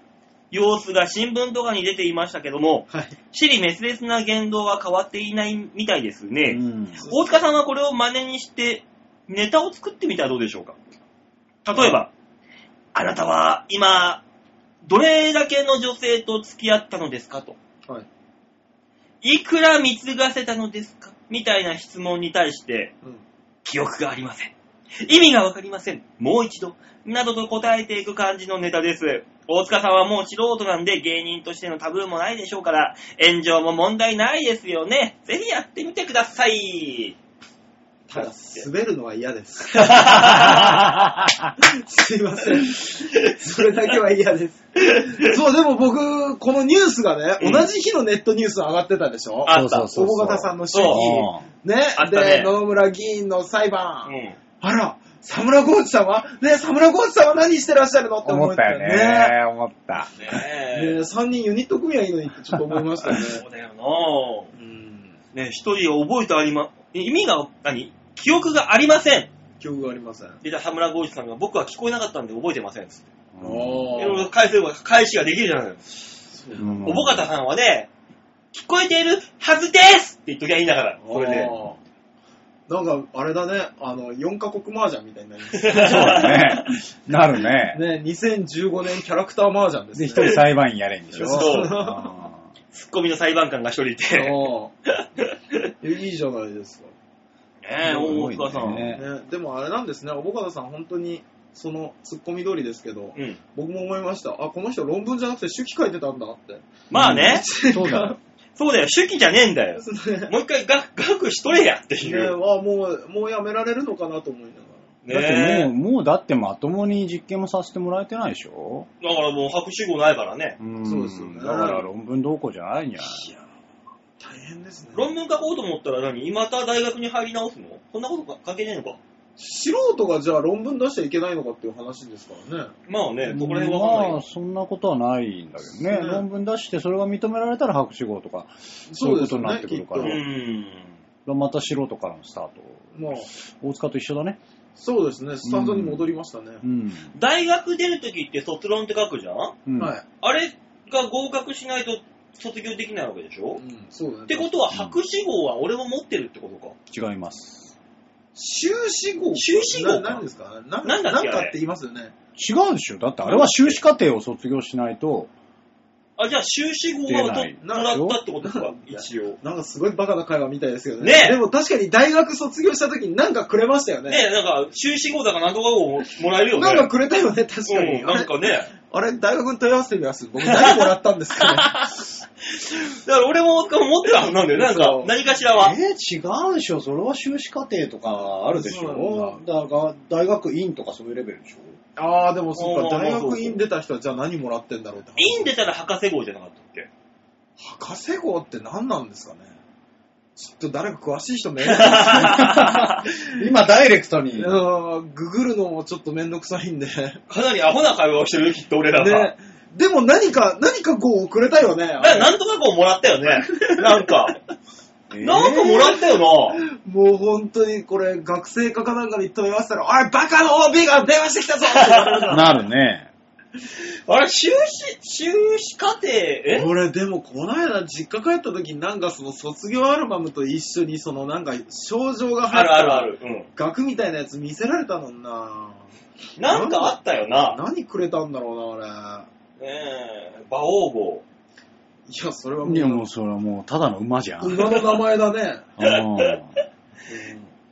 様子が新聞とかに出ていましたけども、
はい。
死に滅裂な言動は変わっていないみたいです
う
ね。
ん。
大塚さんはこれを真似にして、ネタを作ってみたらどうでしょうか？例えば、あなたは今、どれだけの女性と付き合ったのですかと。
はい。
いくら貢がせたのですか？みたいな質問に対して、
うん
記憶がありません。意味がわかりません。もう一度。などと答えていく感じのネタです。大塚さんはもう素人なんで芸人としてのタブーもないでしょうから、炎上も問題ないですよね。ぜひやってみてください。
ただ、滑るのは嫌です。すいません。それだけは嫌です。そう、でも僕、このニュースがね、
うん
同じ日のネットニュース上がってたでしょ？
あ
そうそうそう
大方さんの主
そう
義。ね
あったね
で、野々村議員の裁
う
判。
ん。
あら、サムラゴーチさんは？ね、サムラゴーチさんは何してらっしゃるの？って思
思った
よ
よね。思った。
ね
ね
え。
3人ユニット組みゃいいのにってちょっと思いましたね。
そうだよ
うん。
なね一人覚えてありま、意味が、何記憶がありません。
記憶がありません。
で、田村浩一さんが僕は聞こえなかったんで覚えてません。つって
お
いろいろ返せば返しができるじゃないですか。
うん
おぼかたさんはね、聞こえているはずですって言っときゃいいんだから、これで。
なんか、あれだね、あの、4カ国麻雀みたいになります
そうだね。なるね。
ね。2015年キャラクター麻雀です
で、
ね。
一人裁判員やれんでしょ。
そう
あ
ツッコミの裁判官が一人いて。
いいじゃないですか。
え、大塚さん。
ね
ね、でもあれなんですね、おぼかたさん、本当に、その、ツッコミ通りですけど、
うん。
僕も思いました。あ、この人論文じゃなくて手記書いてたんだって。
まあね、
ーそうだよ。
そうだよ、手記じゃねえんだよ。
ね、
もう一回が学しとれやってい
ね
う。
あもう、もうやめられるのかなと思いながら。
だってもう、
ね
もうだってまともに実験もさせてもらえてないでしょ？
え。だからもう博士号ないからね。
うん
そうですよね
だから論文どうこうじゃないんじゃない
いや、大変ですね。
論文書こうと思ったら何？また大学に入り直すの？そんなことか関係ねえのか？
素人がじゃあ論文出しちゃいけないのかっていう話ですからね。
まあね、そこら辺わかんないよ
まあ、。そんなことはないんだけどね。
ね
論文出してそれが認められたら博士号とか、そういうことになってくるか
う
ら。
そうで
ん。
また素人からのスタート。
まあ、
大塚と一緒だね。
そうですね、スタートに戻りましたね。
うん。
大学出るときって卒論って書くじゃん？
うん
はい。
あれが合格しないと卒業できないわけでしょ？
うん、そうだね。
ってことは博士号は俺も持ってるってことか？
違います。
修士号
修士号
何ですか？な
なんだっけあれ
なんかって言いますよね。
違うでしょだってあれは修士課程を卒業しないと、
あ、じゃあ修士号はと
出
も
ない
らったってことか
な、
一応。
なんかすごいバカな会話みたいですけどね。
ね
でも確かに大学卒業した時になんかくれましたよね。
ねえ、なんか修士号だかなんとか号ももらえるよね。
なんかくれたよね、確かに。
うん、なんかね。
あれ、大学に問い合わせてみます。僕何もらったんですかね。
だから俺も持ってたはずなんだよね。なんか何かしらは。
えー違うでしょそれは修士課程とかあるでしょだから大学院とかそういうレベルでしょ
ああ、でもそっか、大学院出た人はじゃあ何もらってんだろうって話。
院出たら博士号じゃなかったっけ？
博士号って何なんですかねちょっと誰か詳しい人めんどくさ
今ダイレクトに
ググるのもちょっとめんどくさいんで。
かなりアホな会話をしてるよ、きっと俺らは。
ね。でも何か、何か号をくれたよね。
なんとか号もらったよね。なんか。
えー
なんかもらったよな。
もう本当にこれ、学生課かなんかに問い合わせたら、おい、バカの OB が電話してきたぞって。
なるね。
あれ、修士、修士課程、え？
俺でもこの間実家帰った時になんかその卒業アルバムと一緒にそのなんか症状が入
あ
った
るあるある。うん。
額みたいなやつ見せられたのにな
なんかあったよな。
何くれたんだろうな
ねえ、馬王号。
俺いやそれはもう
いやもうそれはもうただの馬じゃん。うん
馬の名前だね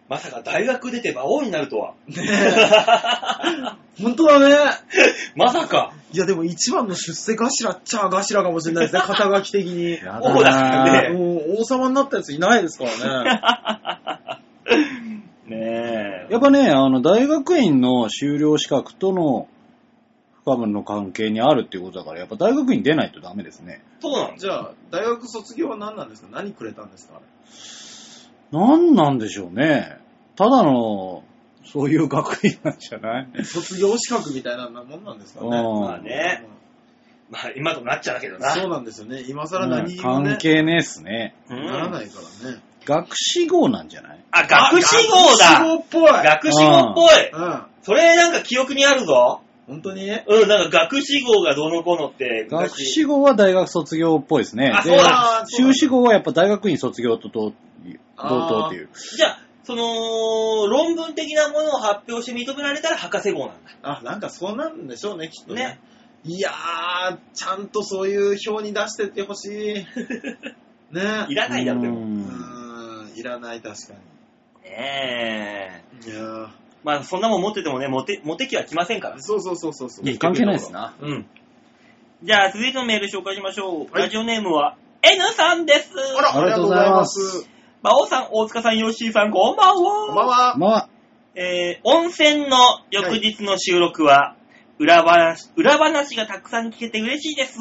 まさか大学出て馬王になるとは。
ねえ。本当だね。
まさか。
いや、でも一番の出世頭っちゃ頭かもしれないですね、肩書き的に。
や
王だからね
もう王様になったやついないですからね。
ねえ。
やっぱね、あの、大学院の修了資格との不可分の関係にあるっていうことだから、やっぱ大学院出ないとダメですね。
そうなん
じゃあ、大学卒業は何なんですか？何くれたんですか？
なんなんでしょうね。ただの、そういう学院なんじゃない？
卒業資格みたいなもんなんですかね？
うん
まあね。まあ今となっちゃうけどな。
そうなんですよね。今更何にもね
関、係ねえっすね。
うん
ならないからね。
学士号なんじゃない？
あ、学士号だ
学士号っぽい。
学士号っぽい
うん。
それなんか記憶にあるぞ。
本当に
うん、なんか学士号がどうのこうのって昔。
学士号は大学卒業っぽいですね。で
あそうだ
修士号はやっぱ大学院卒業と同同等っていう。
じゃあ、その、論文的なものを発表して認められたら博士号なんだ。
あ、なんかそうなんでしょうね、きっとね。
ね
いやー、ちゃんとそういう表に出してってほしい。ね
いらないだろ、で
う
も。
うんん、いらない、確か
ねえ。
に。いやー、
まあ、そんなもん持っててもね、モテ、モテ期は来ませんから。
そうそうそうそうそう。
結局
関係ないですな。
うん。じゃあ、続いてのメール紹介しましょう。
はい
ラジオネームは、N さんです。
あら、ありがとうございます。
馬王さん、大塚さん、ヨッシーさん、こんばんは。
こんばんは。
まあ、
えー、温泉の翌日の収録は、裏話、裏話がたくさん聞けて嬉しいです。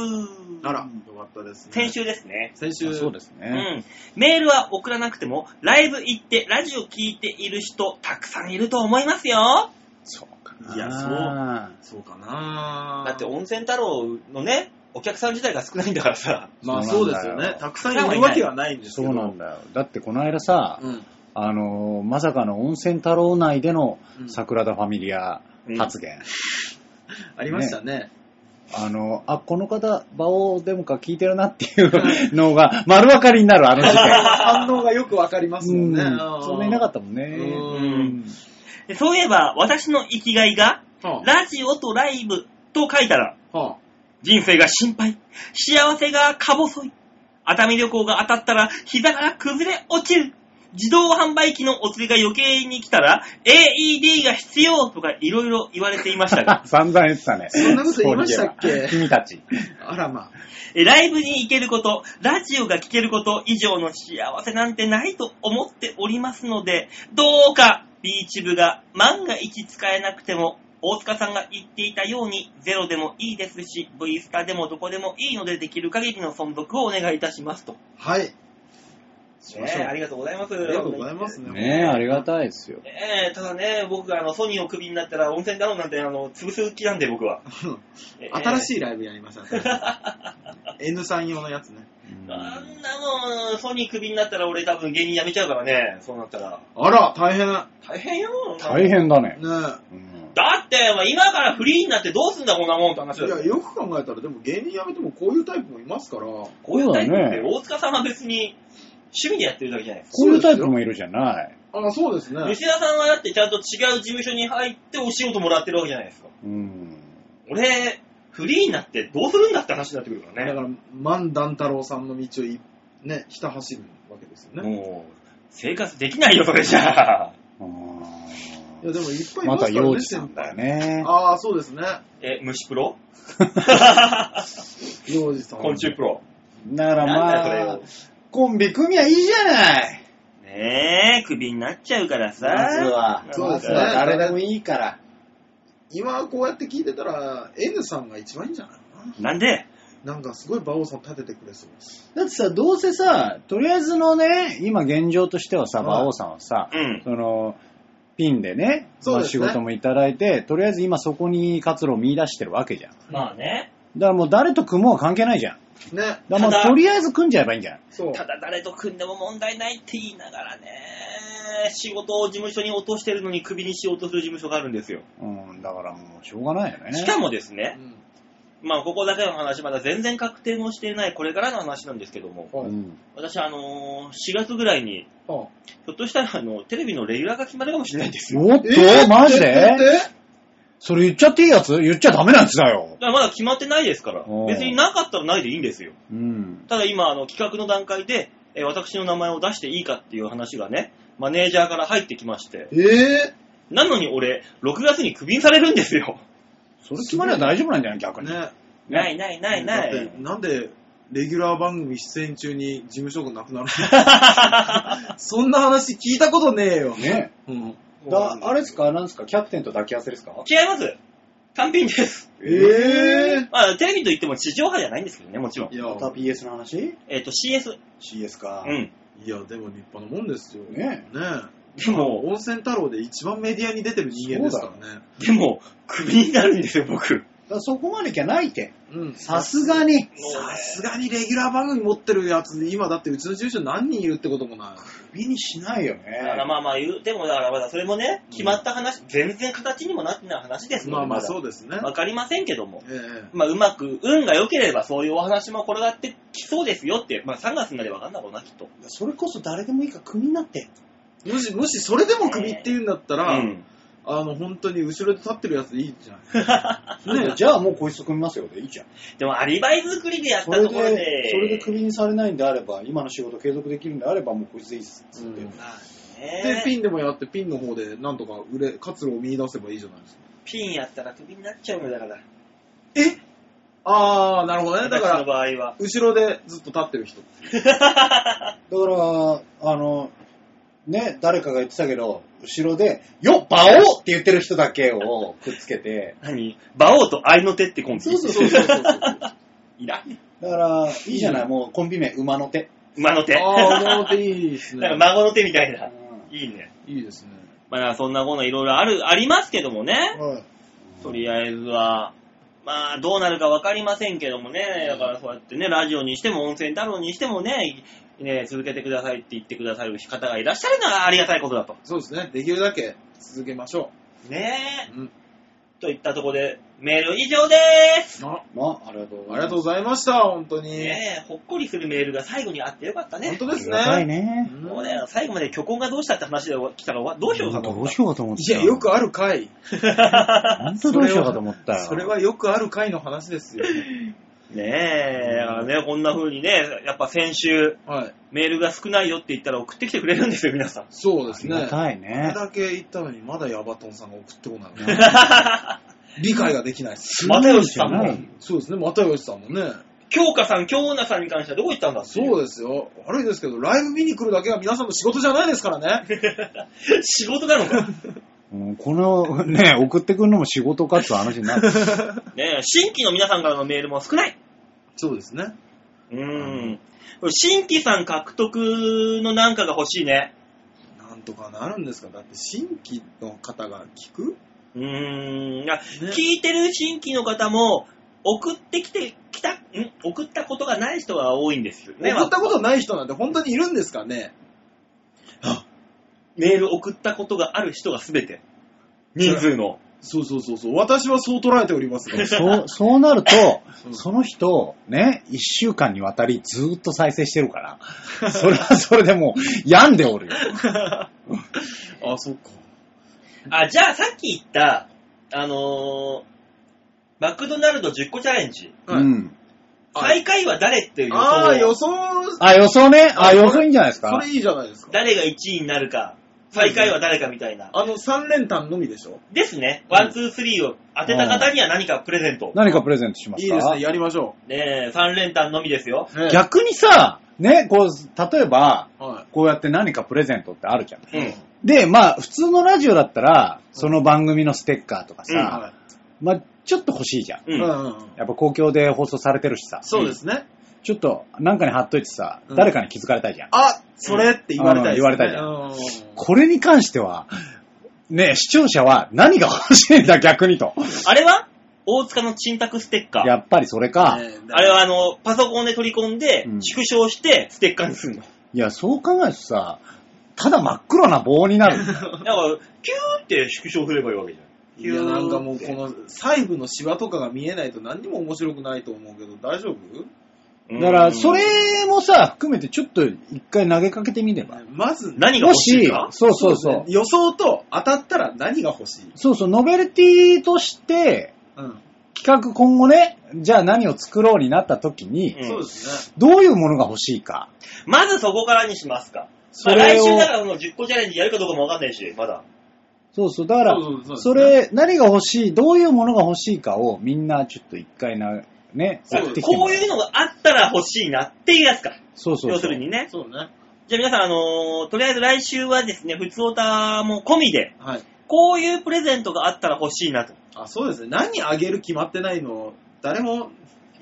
あら、よかったですね。
先週ですね。
先週。
そうですね。
うん。メールは送らなくても、ライブ行ってラジオ聞いている人、たくさんいると思いますよ。
そうかな。
いやそうそうかな
だって温泉太郎のね、お客さん自体が少ないんだからさ。
まあ
そ
そううですよ
なんだよ
ね。たくさんいるわけはないんですけど。
そうなんだよ。だってこの間さ、
うん。
あのーまさかの温泉太郎内での
うん
桜田ファミリア発言。
ありましたね。
あの、あ、この方、馬王デモか聞いてるなっていうのが 丸分かりになる、あの事件。
反応がよくわかりますもんね。
うんそんないなかったもんね。
うん
でそういえば、私の生きがいが、
は
ラジオとライブと書いたら、
あは
人生が心配、幸せがか細い、熱海旅行が当たったら膝が崩れ落ちる、自動販売機のお釣りが余計に来たら AED が必要とかいろいろ言われていましたが、
散々言ってたね。
そんなこと言いましたっけ？
君たち。
あらま
えライブに行けること、ラジオが聴けること以上の幸せなんてないと思っておりますので、どうかビーチ部が万が一使えなくても、大塚さんが言っていたようにゼロでもいいですし、V スタでもどこでもいいのでできる限りの存続をお願いいたしますと。
あ。はい。しましょう
ねえありがとうございます。
ありがとうございますね。
ねえ、ありがたいですよ。
ねえただね、僕があのソニーをクビになったら温泉太郎なんてあの潰す気なんで僕は。
新
い。
しいライブやりました。新しい N さん用のやつね。
あんなもん、ソニークビになったら俺多分芸人辞めちゃうからね、そうなったら。
あら、大変。ね
大変よ。
大変だね。
え。
うん
だって、今からフリーになってどうすんだこんなもんって話だよ。
いや、よく考えたら、でも芸人辞めてもこういうタイプもいますから。
こういうタイプって大塚さんは別に趣味でやってるだけじゃないです
こういうタイプもいるじゃない。
あ、そうですね
か。。吉田さんはだってちゃんと違う事務所に入ってお仕事もらってるわけじゃないですか。
うん。
俺、フリーになってどうするんだって話になってくるからね。
だから、万段太郎さんの道をいね、ひた走るわけですよね。
もう、生活できないよ、それじゃあ。
いや、でもいっぱいい
また
ますからね。
幼児さんだよね。
ああ、そうですね。
え、虫プロ？
幼児さん。
昆虫プロ。
だから
なん
まあ
よ、
コンビ組みゃいいじゃない。
ねえ、クビになっちゃうからさ。
まずは。
そうですね
誰でもいいから。
今こうやって聞いてたら、N さんが一番いいんじゃないかな。
なんで？
なんかすごい馬王さん立ててくれそうです。
だってさ、どうせさ、とりあえずのね、今現状としてはさ、
はい
馬王さんはさ、
うん。
その、ピンでね、まあ仕
そうですね
事もいただいて、とりあえず今そこに活路を見出してるわけじゃん。だか
まあね。
らもう誰と組もうは関係ないじゃん。
ね。
だからもう
ただ
とりあえず組んじゃえばいいんじゃん。
そう。
ただ誰と組んでも問題ないって言いながらね、仕事を事務所に落としてるのにクビにしようとする事務所があるんですよ。
うん、だからもうしょうがないよね。
しかもですね
う、ん
まあここだけの話、まだ全然確定もしていないこれからの話なんですけども、
はい
うん、
私あのー4月ぐらいに、
は
ひょっとしたらあの、テレビのレギュラーが決まるかもしれないんですよ。
おっと、
えー
マジで
え
それ言っちゃっていいやつ？言っちゃダメなやつだよ。
だからまだ決まってないですから別になかったらないでいいんですよ。
うん。
ただ今、あの、企画の段階で、えー私の名前を出していいかっていう話がね、マネージャーから入ってきまして、
ええ
なのに俺、6月にクビにされるんですよ。
それ決まりは大丈夫なんじゃない？逆に。
ね。
ないないないな
だって
い。
なんで、レギュラー番組出演中に事務所がなくなるの？そんな話聞いたことねえよ。
ね。
うん。
だ、あれですか？なんですか？キャプテンと抱き合わせですか？
違います。単品です。
ええ
まあ、テレビといっても地上波じゃないんですけどね、もちろん。
いや、
また BS の話？
えっ、と、CS。
?CS か。
うん。
いや、でも立派なもんですよ。
ね
ね
でも、
温泉太郎で一番メディアに出てる人間ですからね。
でも、クビになるんですよ、僕。
だそこまでいきゃないって。
うん。
さすがに。
さすがにレギュラー番組持ってるやつで、今だってうちの事務所何人いるってこともない。
首にしないよね。
だからまあまあ言う、でもだからまだそれもね、決まった話、全然形にもなってない話です
まあまあ
だ
そうですね。
わかりませんけども。
ええ
まあうまく、運が良ければそういうお話も転がってきそうですよって、まあ3月までわかんだろうな、きっと。
それこそ誰でもいいから首になって。
もし、もしそれでも首って言うんだったら、
うん。
あの、本当に後ろで立ってるやつでいいじゃん。ね
じゃあもうこいつ組みますよでいいじゃん。
でもアリバイ作りでやったところで。
それで首にされないんであれば、今の仕事継続できるんであれば、もうこいつでいいっす。つって。
うん
まあ
で、
ね
ピンでもやって、ピンの方でなんとか売れ、活路を見出せばいいじゃないですか。
ピンやったらクビになっちゃうのだから。
え？あー、なるほどね。だから、
場合は。
後ろでずっと立ってる人。
だから、あの、ね、誰かが言ってたけど、後ろで、よっ、馬王って言ってる人だけをくっつけて、
何？馬王と愛の手ってコンビ？
そうそうそうそうそう。
いら
だから、いいじゃない、もうコンビ名、馬の手。
馬の手。
あー、馬の手いいですね。
なんか孫の手みたいな。
う
いいね。
いいですね。
まあそんなものいろいろある、ありますけどもね。
はい。
とりあえずは、まあどうなるかわかりませんけどもね。だからそうやってね、ラジオにしても温泉太郎にしてもね、ね、続けてくださいって言ってくださる方がいらっしゃるのはありがたいことだと。
そうですね。できるだけ続けましょ
ねえ。
う。うん。
といったところで、メール以上でーす。
あ
まあ、ありがとうご
ありがとうご
ざい
ざいました、本当に。
ねえ、ほっこりするメールが最後にあってよかったね。
本当です
ます。ありがたい
ね。
もうね、最後まで虚婚がどうしたって話で来たらわどうしようかと思っ
どうしようかと思ってた。
いや、よくある回。
た。
本当どうしようかと思ったよ。
それはよくある回の話ですよ。
ねえ、だからね、こんな風にね、やっぱ先週、
はい。
メールが少ないよって言ったら送ってきてくれるんですよ、皆さん。
そうですね。
ありがたい
これ
ね。
だけ言ったのに、まだヤバトンさんが送ってこない。理解ができないです。
又吉さんも
そうですね、又吉さんもね。
京香さん、京女さんに関してはどこ行ったんだってい
そうですよ。悪いですけど、ライブ見に来るだけが皆さんの仕事じゃないですからね。
仕事なのか。
うんこのね、送ってくるのも仕事かって話になる。
ねえ、新規の皆さんからのメールも少ない。
そうですね。
うーん。新規さん獲得のなんかが欲しいね。
なんとかなるんですか？だって新規の方が聞く？
うーん。聞いてる新規の方も、送ってきて、きた、ん？送ったことがない人が多いんですよね。
送ったことない人なんて本当にいるんですかね？
メール送ったことがある人が全て。人数の。
そうそうそうそう。私はそう捉えておりますが。
そう、そうなると
う、ん
その人、ね、一週間にわたりずーっと再生してるから、それはそれでもう病んでおるよ。
あ、そっか。
あ、じゃあさっき言った、あのー、マクドナルド10個チャレンジ。
はい
うん。
最下位は誰っていう予
ああ、予
想を。
想、
あ、予想ね。あ、
あ
予想いいんじゃないですか
それいいじゃないですか。
誰が1位になるか、最下位は誰かみたいな。
あの3連単のみでしょ？
ですね。ワン、ツー、スリーを当てた方には何かプレゼント。
何かプレゼントしますか？
いいですね、やりましょ
ねえ、3連単のみですよ。
逆にさ、ね、こう、例えば、
は
こうやって何かプレゼントってあるじゃん。
うん。
で、まあ、普通のラジオだったら、その番組のステッカーとか
うん
さ、
は
まあ、ちょっと欲しいじゃん。
い。
うん。
うんうんうん
やっぱ公共で放送されてるしさ、
そうですね。
ちょっとなんかに貼っといてさ、
うん
誰かに気づかれたいじゃん。
あ、それって言われたいですね。
うん言われたいじゃん
うん
これに関しては、ね、視聴者は何が欲しいんだ逆にと。
あれは？大塚の沈託ステッカー。
やっぱりそれか。
ね
あれはあの、パソコンで取り込んで
う、ん
縮小して、ステッカーにするの。
いや、そう考えるとさ、ただ真っ黒な棒になる。
だから、キューって縮小すればいいわけじゃん。
いや、なんかもうこの細部のシワとかが見えないと何にも面白くないと思うけど、大丈夫？
うん
だから、それもさ、含めてちょっと一回投げかけてみれば。
まず、
何が
も
欲しい
し
か、
そうそうそう。
予想と当たったら何が欲しい？
そうそう、ノベルティとして、
うん。
企画今後ね、じゃあ何を作ろうになった時に、
うん
そうですね。
どういうものが欲しいか？
まずそこからにしますか。
それ
来週、だからもう10個チャレンジやるかどうかもわかんないし、まだ。
そうそう、だから
そ
れ、何が欲しい、どういうものが欲しいかをみんなちょっと一回な、ね、
そう
こういうのがあったら欲しいなっていうやつか。
そうそうそう。
要するにね。
そうね。
じゃあ皆さん、あのーとりあえず来週はですね、普通オタも込みで、
はい。
こういうプレゼントがあったら欲しいなと。
あ、そうですね。何あげる決まってないの、誰も。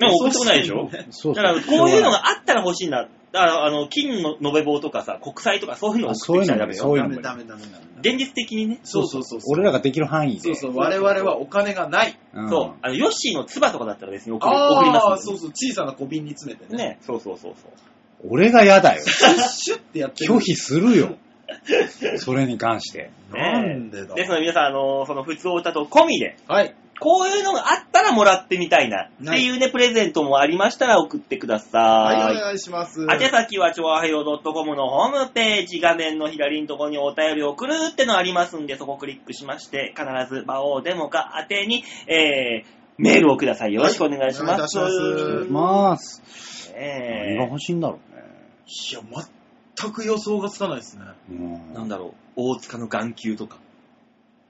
でも送ってこないでしょ？
そう
だから、こういうのがあったら欲しいな。だから、あの、金の延べ棒とかさ、国債とかそういうのを
あ
送ってきちゃダメよ。
そういうの
ダメダメダメダメ。
現実的にね。
そうそうそう。
俺らができる範囲で。
そうそう、我々はお金がない。
うん
そう。あの、ヨッシーの唾とかだったら別に送り送ります
ああ、
んで
そうそう、小さな小瓶に詰めてね。
ね。そうそうそうそう。
俺が嫌だよ。
シュッシュッってやってる
拒否するよ。それに関して。
なんでだ
ですので皆さん、あの、その普通歌と込みで、
はい。
こういうのがあったらもらってみたいなっていうね、プレゼントもありましたら送ってくださ
はい、
い。
お願いします。
宛先は、ちょわはよ .com のホームページ画面の左のところにお便りを送るってのありますんで、そこをクリックしまして、必ず、場をデモか宛てに、えー、メールをください。よろしくお願いします。
はいお願いします
まー何が欲しいんだろうね。
いや、全く予想がつかないですね。
うん
ー、なんだろう、大塚の眼球とか。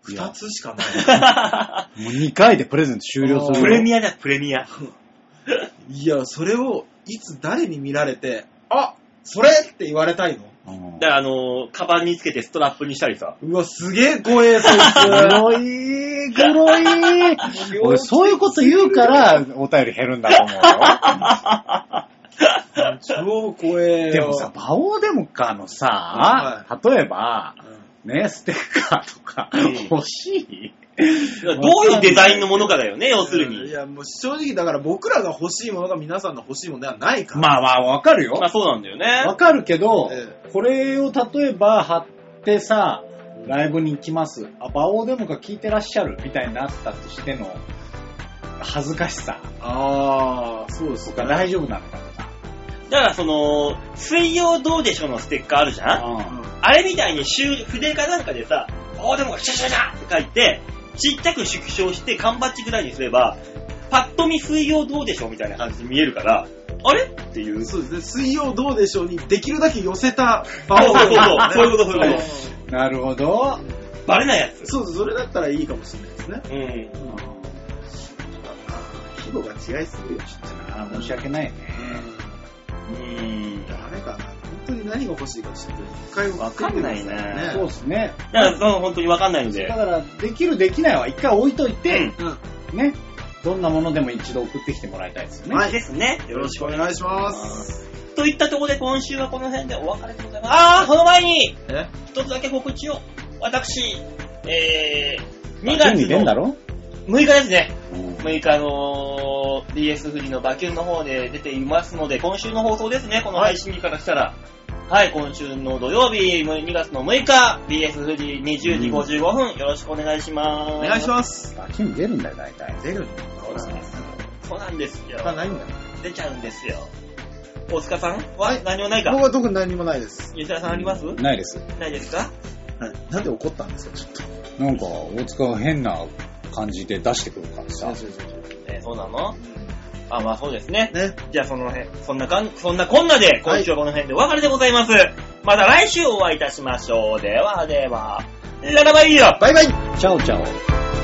二つしかない。
もう2回でプレゼント終了するよ。
プレミアだ、プレミア。
いや、それを、いつ誰に見られて、あそれって言われたいの？
うん
だから、あのー、カバンにつけてストラップにしたりさ。
うわ、すげえ怖え、そい
黒い、黒い。俺、そういうこと言うから、お便り減るんだと思うよ。
つ。超怖えよ。
でもさ、馬王デモカのさ、
は
例えば、
うん、
ね、ステッカーとか
うん
欲しい
どういうデザインのものかだよね、要するに。
いや、もう正直だから僕らが欲しいものが皆さんの欲しいものではないから。
まあまあ、わかるよ
まあ。そうなんだよね。
わかるけど
え、
これを例えば貼ってさ、ライブに行きます。あ、馬王デモカ聞いてらっしゃるみたいになったとしての、恥ずかしさ
ああ、そうです
とか大丈夫なのかとか。
だからその、水曜どうでしょうのステッカーあるじゃん？
うん
あれみたいに筆筆かなんかでさ、おーでもシャシャシャって書いて、ちっちゃく縮小して缶バッジぐらいにすれば、パッと見水曜どうでしょうみたいな感じに見えるから、あれ？っていう。
そうですね。水曜どうでしょうにできるだけ寄せた
そうそうそうそうそういうことそういうこ
なるほど。
バレないやつ。
そうそう、それだったらいいかもしれないですね。
うん。
規模が違いすぎるよ。
あー申し訳ないね。
うん。
誰かな。本当に何が欲しいかちょっと一回
わかんないね
そうですね。
だから、その本当にわかんないので
だ。から、できるできないは一回置いといて、
うん。
ね、どんなものでも一度送ってきてもらいたいですよね。
はい
ですね。
よろしくお願いします。
といったところで今週はこの辺でお別れでございます。あー、その前に、
え？
一つだけ告知を。私、えー、2
バキュンに
月の
出んだろ？
6日ですね。
うん
6日の BS フリのバキュンの方で出ていますので、今週の放送ですね、この配信日からしたら。はい、今週の土曜日、2月の6日、BS フリ20時55分、よろしくお願いします。
お願いします。
バキュンに出るんだよ、大体。
出る
そうなんですよ。そうなんですよ。
他ないんだ。
出ちゃうんですよ。大塚さんは
はい
何もないか？
僕は特に何もないです。
吉田さんあります？
ないです。
ないですか？
はい。なんで怒ったんですか、ちょっと。
なんか、大塚が変な感じで出してくるからさ。
えーそうなの？あ、まあそうですね。
ね。
じゃあその辺、そんなかん、そんなこんなで、今週はこの辺でお別れでございます。また来週お会いいたしましょう。ではでは、ララバイよ
バイバイ
チャオチャオ。